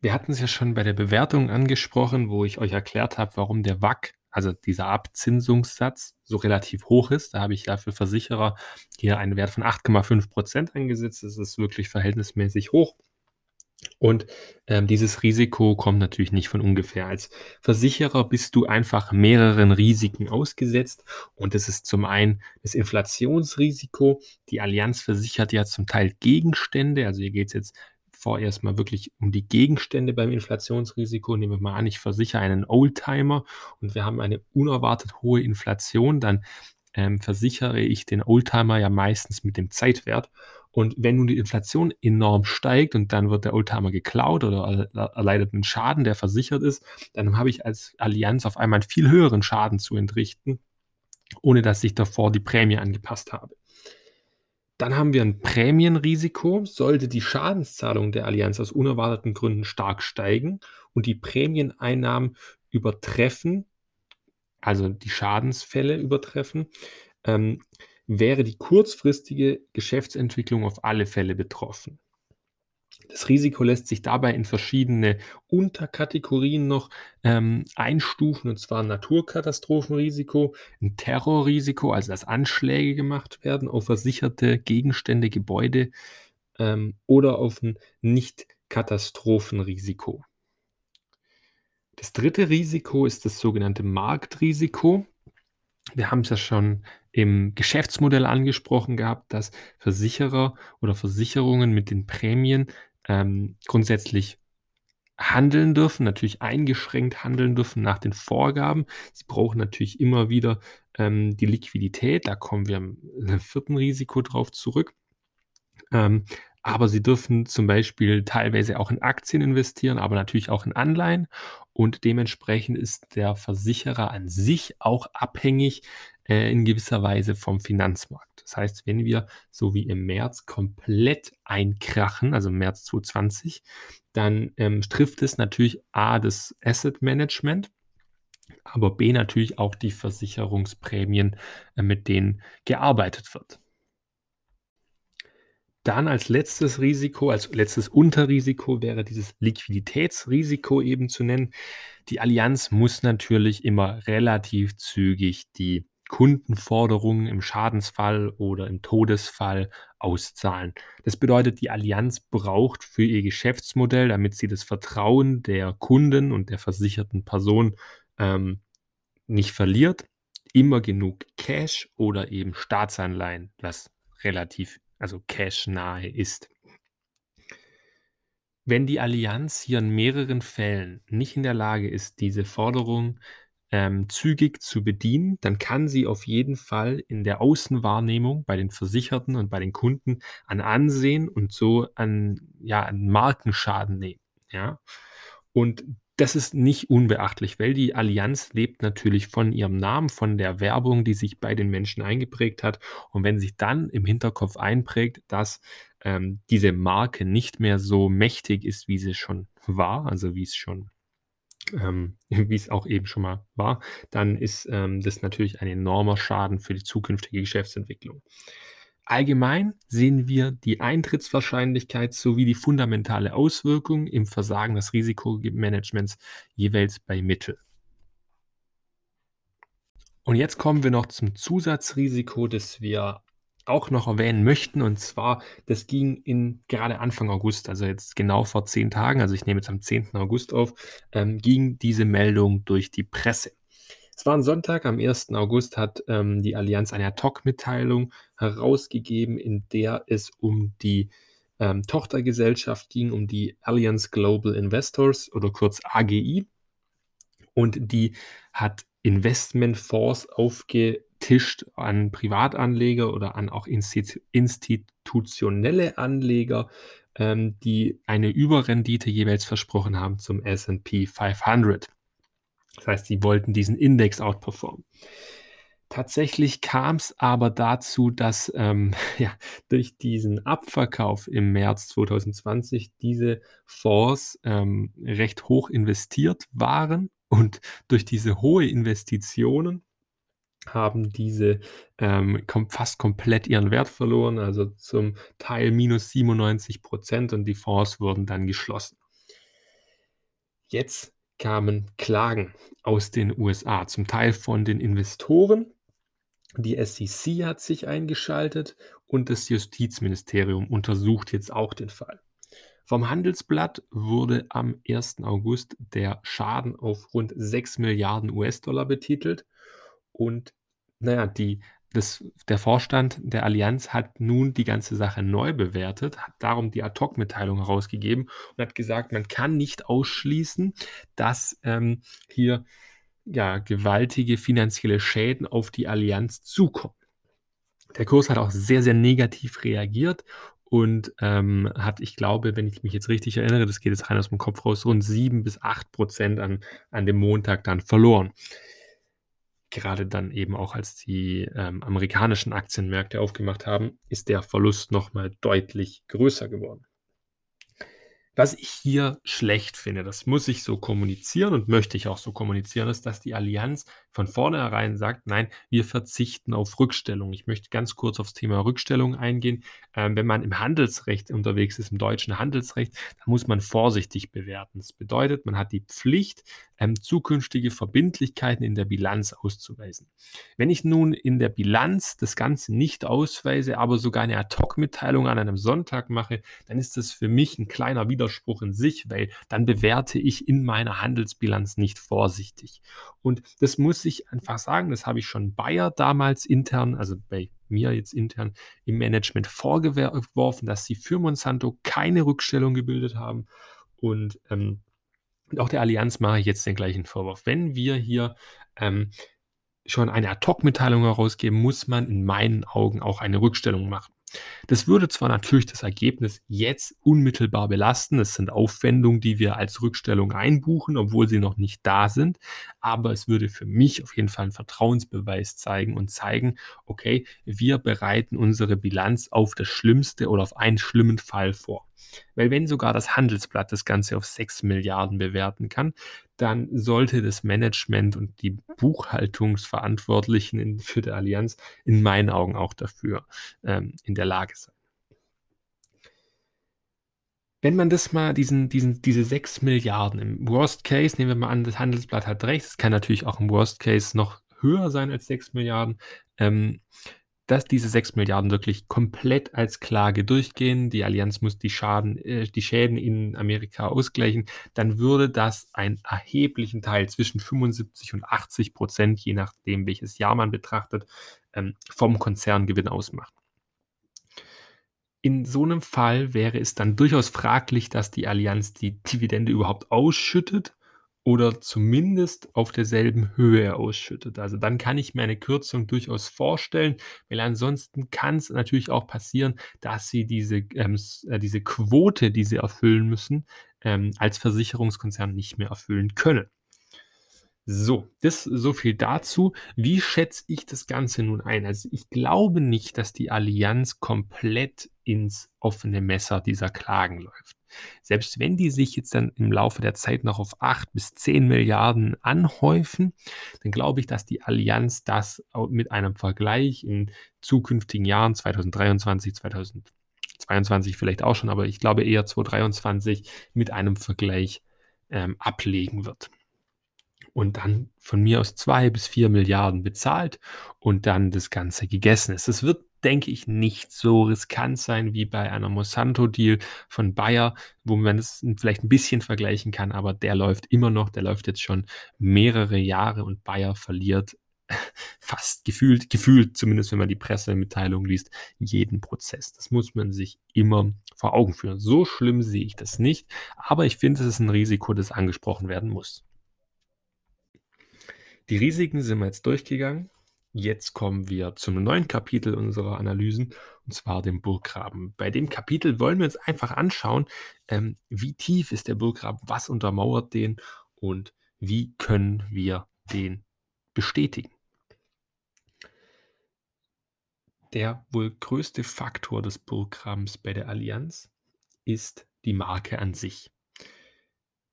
S1: Wir hatten es ja schon bei der Bewertung angesprochen, wo ich euch erklärt habe, warum der WACC, also dieser Abzinsungssatz, so relativ hoch ist. Da habe ich ja für Versicherer hier einen Wert von 8,5% angesetzt. Das ist wirklich verhältnismäßig hoch. Und, ähm, dieses Risiko kommt natürlich nicht von ungefähr. Als Versicherer bist du einfach mehreren Risiken ausgesetzt und das ist zum einen das Inflationsrisiko. Die Allianz versichert ja zum Teil Gegenstände. Also, hier geht's jetzt vorerst mal wirklich um die Gegenstände beim Inflationsrisiko. Nehmen wir mal an, ich versichere einen Oldtimer und wir haben eine unerwartet hohe Inflation, dann, ähm, versichere ich den Oldtimer ja meistens mit dem Zeitwert. Und wenn nun die Inflation enorm steigt und dann wird der Oldtimer geklaut oder er erleidet 'n Schaden, der versichert ist, dann habe ich als Allianz auf einmal 'n viel höheren Schaden zu entrichten, ohne dass ich davor die Prämie angepasst habe. Dann haben wir 'n Prämienrisiko. Sollte die Schadenszahlung der Allianz aus unerwarteten Gründen stark steigen und die Prämieneinnahmen übertreffen also die Schadensfälle übertreffen, ähm, wäre die kurzfristige Geschäftsentwicklung auf alle Fälle betroffen. Das Risiko lässt sich dabei in verschiedene Unterkategorien noch, ähm, einstufen, und zwar Naturkatastrophenrisiko, 'n Terrorrisiko, also dass Anschläge gemacht werden auf versicherte Gegenstände, Gebäude, ähm, oder auf 'n Nicht-Katastrophenrisiko. Das dritte Risiko ist das sogenannte Marktrisiko. Wir haben's ja schon im Geschäftsmodell angesprochen gehabt, dass Versicherer oder Versicherungen mit den Prämien, ähm, grundsätzlich handeln dürfen, natürlich eingeschränkt handeln dürfen nach den Vorgaben. Sie brauchen natürlich immer wieder, ähm, die Liquidität. Da kommen wir im, äh, vierten Risiko drauf zurück. Ähm, aber sie dürfen zum Beispiel teilweise auch in Aktien investieren, aber natürlich auch in Anleihen und dementsprechend ist der Versicherer an sich auch abhängig, äh, in gewisser Weise vom Finanzmarkt. Das heißt, wenn wir so wie im März komplett einkrachen, also im März 2020, dann, ähm, trifft es natürlich A, das Asset Management, aber B, natürlich auch die Versicherungsprämien, äh, mit denen gearbeitet wird. Dann als letztes Risiko als letztes Unterrisiko wäre dieses Liquiditätsrisiko eben zu nennen. Die Allianz muss natürlich immer relativ zügig die Kundenforderungen im Schadensfall oder im Todesfall auszahlen. Das bedeutet, die Allianz braucht für ihr Geschäftsmodell, damit sie das Vertrauen der Kunden und der versicherten Person, ähm, nicht verliert, immer genug Cash oder eben Staatsanleihen, was relativ also cash-nahe ist. Wenn die Allianz hier in mehreren Fällen nicht in der Lage ist, diese Forderung, ähm, zügig zu bedienen, dann kann sie auf jeden Fall in der Außenwahrnehmung bei den Versicherten und bei den Kunden an Ansehen und so an ja, an Markenschaden nehmen, ja? Und das ist nicht unbeachtlich, weil die Allianz lebt natürlich von ihrem Namen, von der Werbung, die sich bei den Menschen eingeprägt hat. Und wenn sich dann im Hinterkopf einprägt, dass, ähm, diese Marke nicht mehr so mächtig ist, wie sie schon war, also wie es schon ähm, wie es auch eben schon mal war, dann ist, ähm, das natürlich ein enormer Schaden für die zukünftige Geschäftsentwicklung. Allgemein sehen wir die Eintrittswahrscheinlichkeit sowie die fundamentale Auswirkung im Versagen des Risikomanagements jeweils bei Mittel. Und jetzt kommen wir noch zum Zusatzrisiko, das wir auch noch erwähnen möchten. Und zwar, das ging in gerade Anfang August, also jetzt genau vor 10 Tagen, also ich nehme jetzt am 10. August auf, ähm, ging diese Meldung durch die Presse. Es war 'n Sonntag, am 1. August hat, ähm, die Allianz eine Ad-Hoc-Mitteilung herausgegeben, in der es um die, ähm, Tochtergesellschaft ging, um die Allianz Global Investors oder kurz AGI. Und die hat Investmentfonds aufgetischt an Privatanleger oder an auch institu institutionelle Anleger, ähm, die eine Überrendite jeweils versprochen haben zum S&P 500. Das heißt, sie wollten diesen Index outperformen. Tatsächlich kam es aber dazu, dass ähm, ja, durch diesen Abverkauf im März 2020 diese Fonds ähm, recht hoch investiert waren und durch diese hohe Investitionen haben diese ähm, kom fast komplett ihren Wert verloren, also zum Teil minus 97 Prozent und die Fonds wurden dann geschlossen. Jetzt kamen Klagen aus den USA, zum Teil von den Investoren. Die SEC hat sich eingeschaltet und das Justizministerium untersucht jetzt auch den Fall. Vom Handelsblatt wurde am 1. August der Schaden auf rund 6 Milliarden US-Dollar betitelt und naja, die, das, der Vorstand der Allianz hat nun die ganze Sache neu bewertet, hat darum die Ad-Hoc-Mitteilung herausgegeben und hat gesagt, man kann nicht ausschließen, dass ähm, hier ja, gewaltige finanzielle Schäden auf die Allianz zukommen. Der Kurs hat auch sehr, sehr negativ reagiert und ähm, hat, ich glaube, wenn ich mich jetzt richtig erinnere, das geht jetzt rein aus dem Kopf raus, rund 7 bis 8 Prozent an, an dem Montag dann verloren gerade dann eben auch als die ähm, amerikanischen Aktienmärkte aufgemacht haben, ist der Verlust nochmal deutlich größer geworden. Was ich hier schlecht finde, das muss ich so kommunizieren und möchte ich auch so kommunizieren, ist, dass die Allianz von vornherein sagt, nein, wir verzichten auf Rückstellung. Ich möchte ganz kurz aufs Thema Rückstellung eingehen. Ähm, wenn man im Handelsrecht unterwegs ist, im deutschen Handelsrecht, dann muss man vorsichtig bewerten. Das bedeutet, man hat die Pflicht, ähm, zukünftige Verbindlichkeiten in der Bilanz auszuweisen. Wenn ich nun in der Bilanz das Ganze nicht ausweise, aber sogar eine Ad-Hoc-Mitteilung an einem Sonntag mache, dann ist das für mich ein kleiner Widerspruch in sich, weil dann bewerte ich in meiner Handelsbilanz nicht vorsichtig. Und das muss ich einfach sagen, das habe ich schon Bayer damals intern, also bei mir jetzt intern im Management vorgeworfen, dass sie für Monsanto keine Rückstellung gebildet haben. Und ähm, auch der Allianz mache ich jetzt den gleichen Vorwurf. Wenn wir hier ähm, schon eine Ad-Hoc-Mitteilung herausgeben, muss man in meinen Augen auch eine Rückstellung machen. Das würde zwar natürlich das Ergebnis jetzt unmittelbar belasten, es sind Aufwendungen, die wir als Rückstellung einbuchen, obwohl sie noch nicht da sind, aber es würde für mich auf jeden Fall einen Vertrauensbeweis zeigen und zeigen, okay, wir bereiten unsere Bilanz auf das Schlimmste oder auf einen schlimmen Fall vor. Weil wenn sogar das Handelsblatt das Ganze auf 6 Milliarden bewerten kann, dann sollte das Management und die Buchhaltungsverantwortlichen in, für die Allianz in meinen Augen auch dafür ähm, in der Lage sein. Wenn man das mal, diesen, diesen, diese 6 Milliarden im Worst Case, nehmen wir mal an, das Handelsblatt hat recht, es kann natürlich auch im Worst Case noch höher sein als 6 Milliarden, ähm, dass diese 6 Milliarden wirklich komplett als Klage durchgehen, die Allianz muss die, Schaden, äh, die Schäden in Amerika ausgleichen, dann würde das einen erheblichen Teil zwischen 75 und 80 Prozent, je nachdem welches Jahr man betrachtet, ähm, vom Konzerngewinn ausmachen. In so einem Fall wäre es dann durchaus fraglich, dass die Allianz die Dividende überhaupt ausschüttet oder zumindest auf derselben Höhe ausschüttet. Also dann kann ich mir eine Kürzung durchaus vorstellen, weil ansonsten kann es natürlich auch passieren, dass sie diese, ähm, äh, diese Quote, die sie erfüllen müssen, ähm, als Versicherungskonzern nicht mehr erfüllen können. So, das so viel dazu. Wie schätze ich das Ganze nun ein? Also ich glaube nicht, dass die Allianz komplett ins offene Messer dieser Klagen läuft. Selbst wenn die sich jetzt dann im Laufe der Zeit noch auf 8 bis 10 Milliarden anhäufen, dann glaube ich, dass die Allianz das mit einem Vergleich in zukünftigen Jahren 2023, 2022 vielleicht auch schon, aber ich glaube eher 2023 mit einem Vergleich ähm, ablegen wird und dann von mir aus zwei bis vier Milliarden bezahlt und dann das Ganze gegessen ist. Es wird, denke ich, nicht so riskant sein wie bei einer Monsanto-Deal von Bayer, wo man es vielleicht ein bisschen vergleichen kann, aber der läuft immer noch, der läuft jetzt schon mehrere Jahre und Bayer verliert fast gefühlt, gefühlt, zumindest wenn man die Pressemitteilung liest, jeden Prozess. Das muss man sich immer vor Augen führen. So schlimm sehe ich das nicht, aber ich finde, es ist ein Risiko, das angesprochen werden muss. Die Risiken sind wir jetzt durchgegangen. Jetzt kommen wir zum neuen Kapitel unserer Analysen, und zwar dem Burggraben. Bei dem Kapitel wollen wir uns einfach anschauen, ähm, wie tief ist der Burggraben, was untermauert den und wie können wir den bestätigen. Der wohl größte Faktor des Burggrabens bei der Allianz ist die Marke an sich.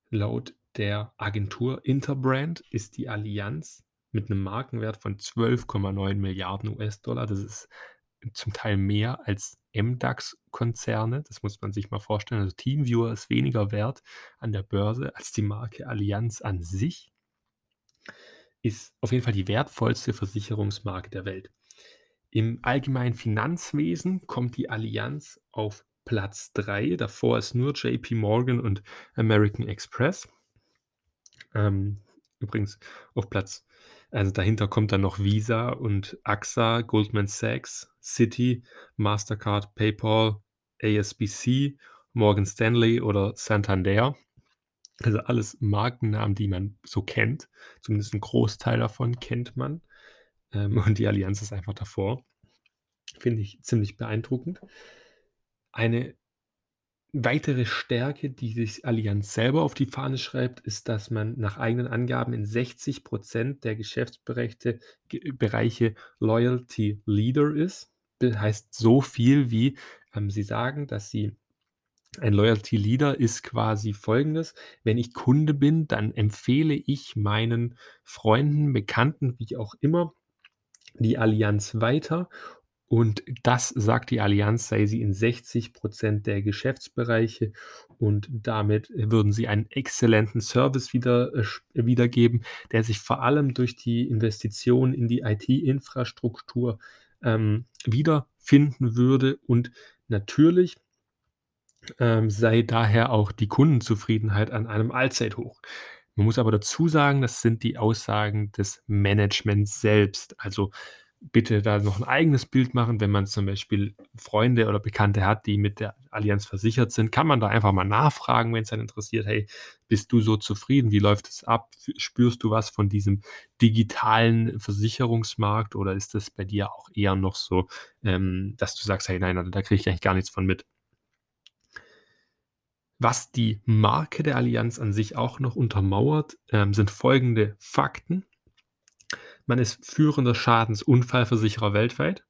S1: Laut der Agentur Interbrand ist die Allianz mit einem Markenwert von 12,9 Milliarden US-Dollar. Das ist zum Teil mehr als MDAX-Konzerne. Das muss man sich mal vorstellen. Also Teamviewer ist weniger wert an der Börse als die Marke Allianz an sich. Ist auf jeden Fall die wertvollste Versicherungsmarke der Welt. Im allgemeinen Finanzwesen kommt die Allianz auf Platz 3. Davor ist nur JP Morgan und American Express. Ähm, übrigens auf Platz also dahinter kommt dann noch Visa und AXA, Goldman Sachs, Citi, Mastercard, PayPal, ASBC, Morgan Stanley oder Santander. Also alles Markennamen, die man so kennt. Zumindest ein Großteil davon kennt man. Ähm, und die Allianz ist einfach davor. Finde ich ziemlich beeindruckend. Eine Weitere Stärke, die sich Allianz selber auf die Fahne schreibt, ist, dass man nach eigenen Angaben in 60% der Geschäftsbereiche Bereiche Loyalty Leader ist. Das heißt so viel wie, ähm, sie sagen, dass sie ein Loyalty Leader ist quasi folgendes: Wenn ich Kunde bin, dann empfehle ich meinen Freunden, Bekannten, wie auch immer, die Allianz weiter und das sagt die Allianz, sei sie in 60 Prozent der Geschäftsbereiche und damit würden sie einen exzellenten Service wieder, äh, wiedergeben, der sich vor allem durch die Investition in die IT-Infrastruktur ähm, wiederfinden würde. Und natürlich ähm, sei daher auch die Kundenzufriedenheit an einem Allzeithoch. Man muss aber dazu sagen, das sind die Aussagen des Managements selbst. Also bitte da noch ein eigenes Bild machen. Wenn man zum Beispiel Freunde oder Bekannte hat, die mit der Allianz versichert sind, kann man da einfach mal nachfragen, wenn es einen interessiert. Hey, bist du so zufrieden? Wie läuft es ab? Spürst du was von diesem digitalen Versicherungsmarkt oder ist das bei dir auch eher noch so, ähm, dass du sagst, hey, nein, da kriege ich eigentlich gar nichts von mit? Was die Marke der Allianz an sich auch noch untermauert, ähm, sind folgende Fakten. Man ist führender Schadensunfallversicherer weltweit,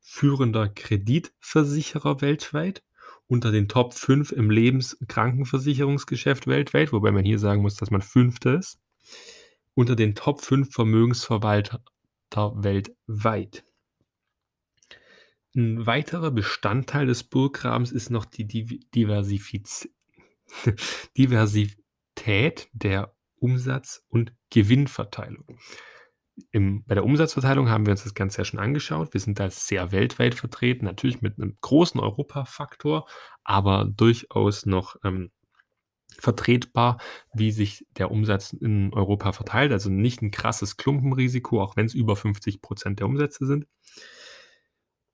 S1: führender Kreditversicherer weltweit, unter den Top 5 im Lebenskrankenversicherungsgeschäft weltweit, wobei man hier sagen muss, dass man Fünfter ist, unter den Top 5 Vermögensverwalter weltweit. Ein weiterer Bestandteil des Burggrabens ist noch die Diversifiz Diversität der Umsatz- und Gewinnverteilung. Im, bei der Umsatzverteilung haben wir uns das Ganze ja schon angeschaut. Wir sind da sehr weltweit vertreten, natürlich mit einem großen Europa-Faktor, aber durchaus noch ähm, vertretbar, wie sich der Umsatz in Europa verteilt. Also nicht ein krasses Klumpenrisiko, auch wenn es über 50 Prozent der Umsätze sind.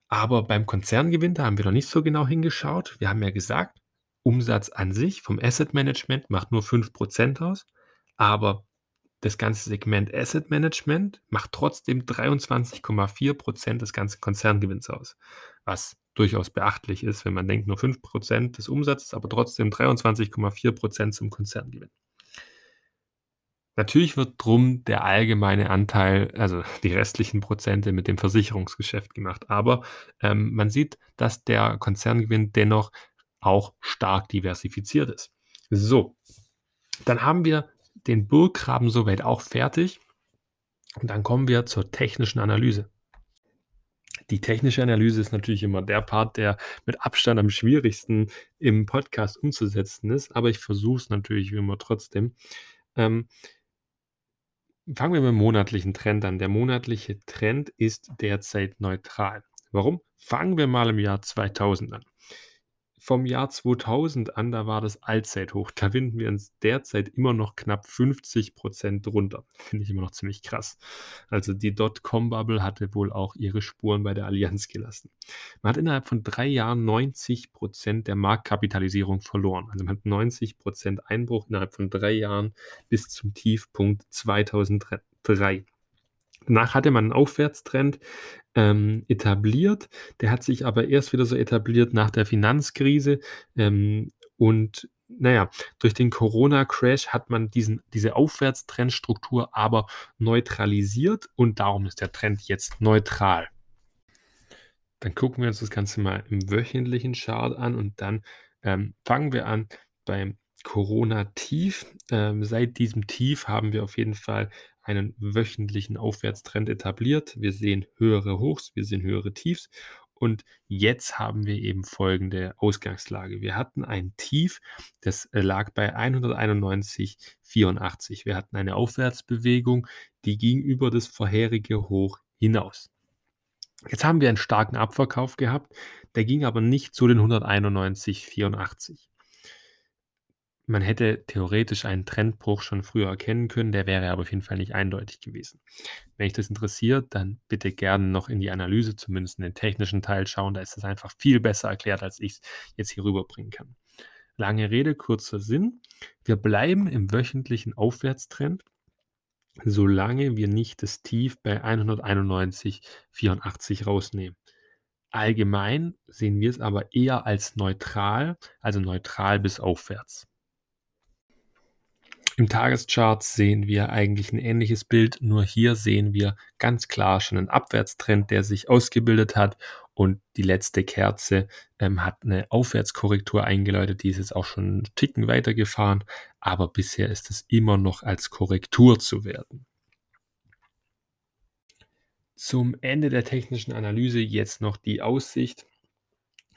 S1: Aber beim Konzerngewinn, da haben wir noch nicht so genau hingeschaut. Wir haben ja gesagt, Umsatz an sich vom Asset Management macht nur 5% aus, aber das ganze Segment Asset Management macht trotzdem 23,4 Prozent des ganzen Konzerngewinns aus, was durchaus beachtlich ist, wenn man denkt, nur 5 Prozent des Umsatzes, aber trotzdem 23,4 Prozent zum Konzerngewinn. Natürlich wird drum der allgemeine Anteil, also die restlichen Prozente mit dem Versicherungsgeschäft gemacht. Aber ähm, man sieht, dass der Konzerngewinn dennoch auch stark diversifiziert ist. So, dann haben wir den Burggraben soweit auch fertig. Und dann kommen wir zur technischen Analyse. Die technische Analyse ist natürlich immer der Part, der mit Abstand am schwierigsten im Podcast umzusetzen ist, aber ich versuche es natürlich wie immer trotzdem. Ähm, fangen wir mit dem monatlichen Trend an. Der monatliche Trend ist derzeit neutral. Warum? Fangen wir mal im Jahr 2000 an vom Jahr 2000 an, da war das Allzeithoch. Da finden wir uns derzeit immer noch knapp 50 Prozent drunter. Finde ich immer noch ziemlich krass. Also die Dotcom-Bubble hatte wohl auch ihre Spuren bei der Allianz gelassen. Man hat innerhalb von drei Jahren 90 Prozent der Marktkapitalisierung verloren. Also man hat 90 Prozent Einbruch innerhalb von drei Jahren bis zum Tiefpunkt 2003. Danach hatte man 'n Aufwärtstrend, ähm, etabliert. Der hat sich aber erst wieder so etabliert nach der Finanzkrise. Ähm, und na ja, durch den Corona-Crash hat man diesen diese Aufwärtstrendstruktur aber neutralisiert und darum ist der Trend jetzt neutral. Dann gucken wir uns das Ganze mal im wöchentlichen Chart an und dann, ähm, fangen wir an beim Corona-Tief. Ähm, seit diesem Tief haben wir auf jeden Fall einen wöchentlichen Aufwärtstrend etabliert. Wir sehen höhere Hochs, wir sehen höhere Tiefs und jetzt haben wir eben folgende Ausgangslage. Wir hatten ein Tief, das, äh, lag bei 191,84. Wir hatten eine Aufwärtsbewegung, die ging über das vorherige Hoch hinaus. Jetzt haben wir einen starken Abverkauf gehabt, der ging aber nicht zu den 191,84. Man hätte theoretisch einen Trendbruch schon früher erkennen können, der wäre aber auf jeden Fall nicht eindeutig gewesen. Wenn dich das interessiert, dann bitte gerne noch in die Analyse, zumindest in den technischen Teil schauen, da ist es einfach viel besser erklärt, als ich's jetzt hier rüberbringen kann. Lange Rede, kurzer Sinn. Wir bleiben im wöchentlichen Aufwärtstrend, solange wir nicht das Tief bei 191,84 rausnehmen. Allgemein sehen wir es aber eher als neutral, also neutral bis aufwärts. Im Tageschart sehen wir eigentlich ein ähnliches Bild, nur hier sehen wir ganz klar schon einen Abwärtstrend, der sich ausgebildet hat und die letzte Kerze ähm, hat eine Aufwärtskorrektur eingeläutet, die ist jetzt auch schon einen Ticken weitergefahren, aber bisher ist es immer noch als Korrektur zu werten. Zum Ende der technischen Analyse jetzt noch die Aussicht.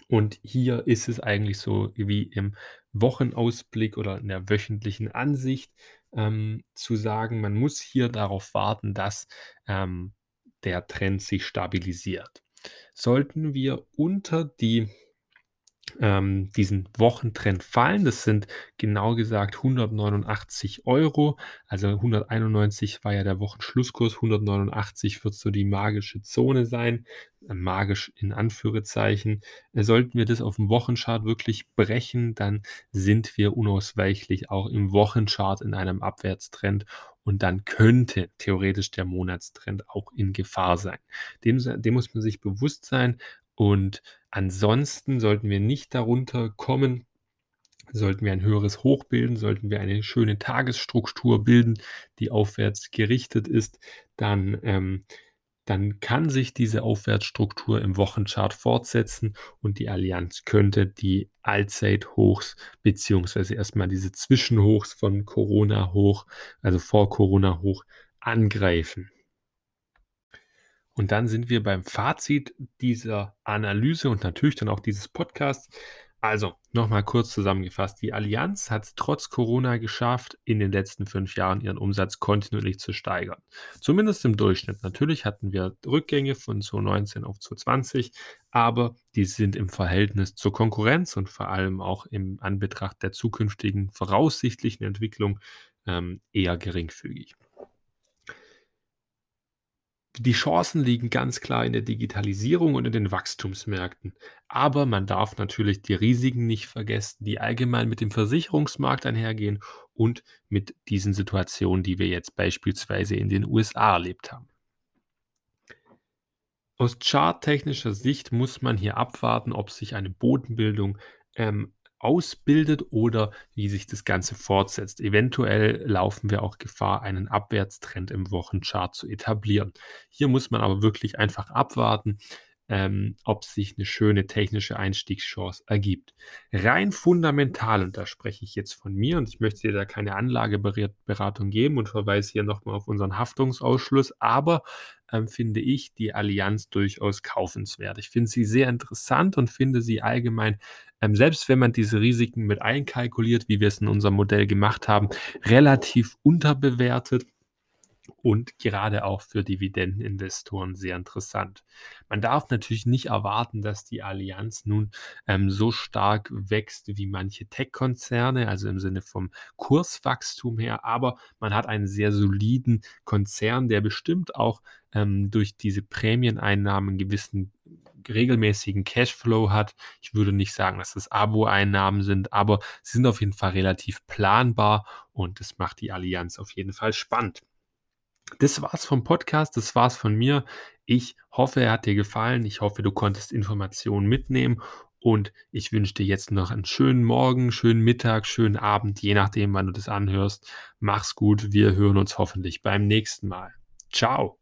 S1: Und hier ist es eigentlich so wie im Wochenausblick oder in der wöchentlichen Ansicht, ähm, zu sagen, man muss hier darauf warten, dass, ähm, der Trend sich stabilisiert. Sollten wir unter die ähm, diesen Wochentrend fallen. Das sind genau gesagt 189 €. Also 191 war ja der Wochenschlusskurs, 189 wird so die magische Zone sein, äh, magisch in Anführungszeichen. Äh, sollten wir das auf dem Wochenchart wirklich brechen, dann sind wir unausweichlich auch im Wochenchart in einem Abwärtstrend und dann könnte theoretisch der Monatstrend auch in Gefahr sein. Dem dem muss man sich bewusst sein und ansonsten sollten wir nicht darunter kommen. Sollten wir ein höheres Hoch bilden, sollten wir eine schöne Tagesstruktur bilden, die aufwärts gerichtet ist, dann, ähm dann kann sich diese Aufwärtsstruktur im Wochenchart fortsetzen und die Allianz könnte die Allzeithochs beziehungsweise erstmal diese Zwischenhochs von Corona-Hoch, also vor Corona-Hoch angreifen. Und dann sind wir beim Fazit dieser Analyse und natürlich dann auch dieses Podcasts. Also, nochmal kurz zusammengefasst. Die Allianz hat es trotz Corona geschafft, in den letzten fünf Jahren ihren Umsatz kontinuierlich zu steigern. Zumindest im Durchschnitt. Natürlich hatten wir Rückgänge von 2019 auf 2020, aber die sind im Verhältnis zur Konkurrenz und vor allem auch im Anbetracht der zukünftigen voraussichtlichen Entwicklung ähm, eher geringfügig. Die Chancen liegen ganz klar in der Digitalisierung und in den Wachstumsmärkten. Aber man darf natürlich die Risiken nicht vergessen, die allgemein mit dem Versicherungsmarkt einhergehen und mit diesen Situationen, die wir jetzt beispielsweise in den USA erlebt haben. Aus charttechnischer Sicht muss man hier abwarten, ob sich eine Bodenbildung ähm, ausbildet oder wie sich das Ganze fortsetzt. Eventuell laufen wir auch Gefahr, einen Abwärtstrend im Wochenchart zu etablieren. Hier muss man aber wirklich einfach abwarten, ähm, ob sich eine schöne technische Einstiegschance ergibt. Rein fundamental, und da spreche ich jetzt von mir, und ich möchte dir da keine Anlageberatung geben und verweise hier nochmal auf unseren Haftungsausschluss, aber ähm, finde ich die Allianz durchaus kaufenswert. Ich finde sie sehr interessant und finde sie allgemein, ähm, selbst wenn man diese Risiken mit einkalkuliert, wie wir es in unserem Modell gemacht haben, relativ unterbewertet und gerade auch für Dividendeninvestoren sehr interessant. Man darf natürlich nicht erwarten, dass die Allianz nun ähm, so stark wächst wie manche Tech-Konzerne, also im Sinne vom Kurswachstum her, aber man hat einen sehr soliden Konzern, der bestimmt auch ähm, durch diese Prämieneinnahmen einen gewissen regelmäßigen Cashflow hat. Ich würde nicht sagen, dass das Abo-Einnahmen sind, aber sie sind auf jeden Fall relativ planbar und das macht die Allianz auf jeden Fall spannend. Das war's vom Podcast, das war's von mir. Ich hoffe, er hat dir gefallen. Ich hoffe, du konntest Informationen mitnehmen und ich wünsche dir jetzt noch einen schönen Morgen, schönen Mittag, schönen Abend, je nachdem, wann du das anhörst. Mach's gut, wir hören uns hoffentlich beim nächsten Mal. Ciao.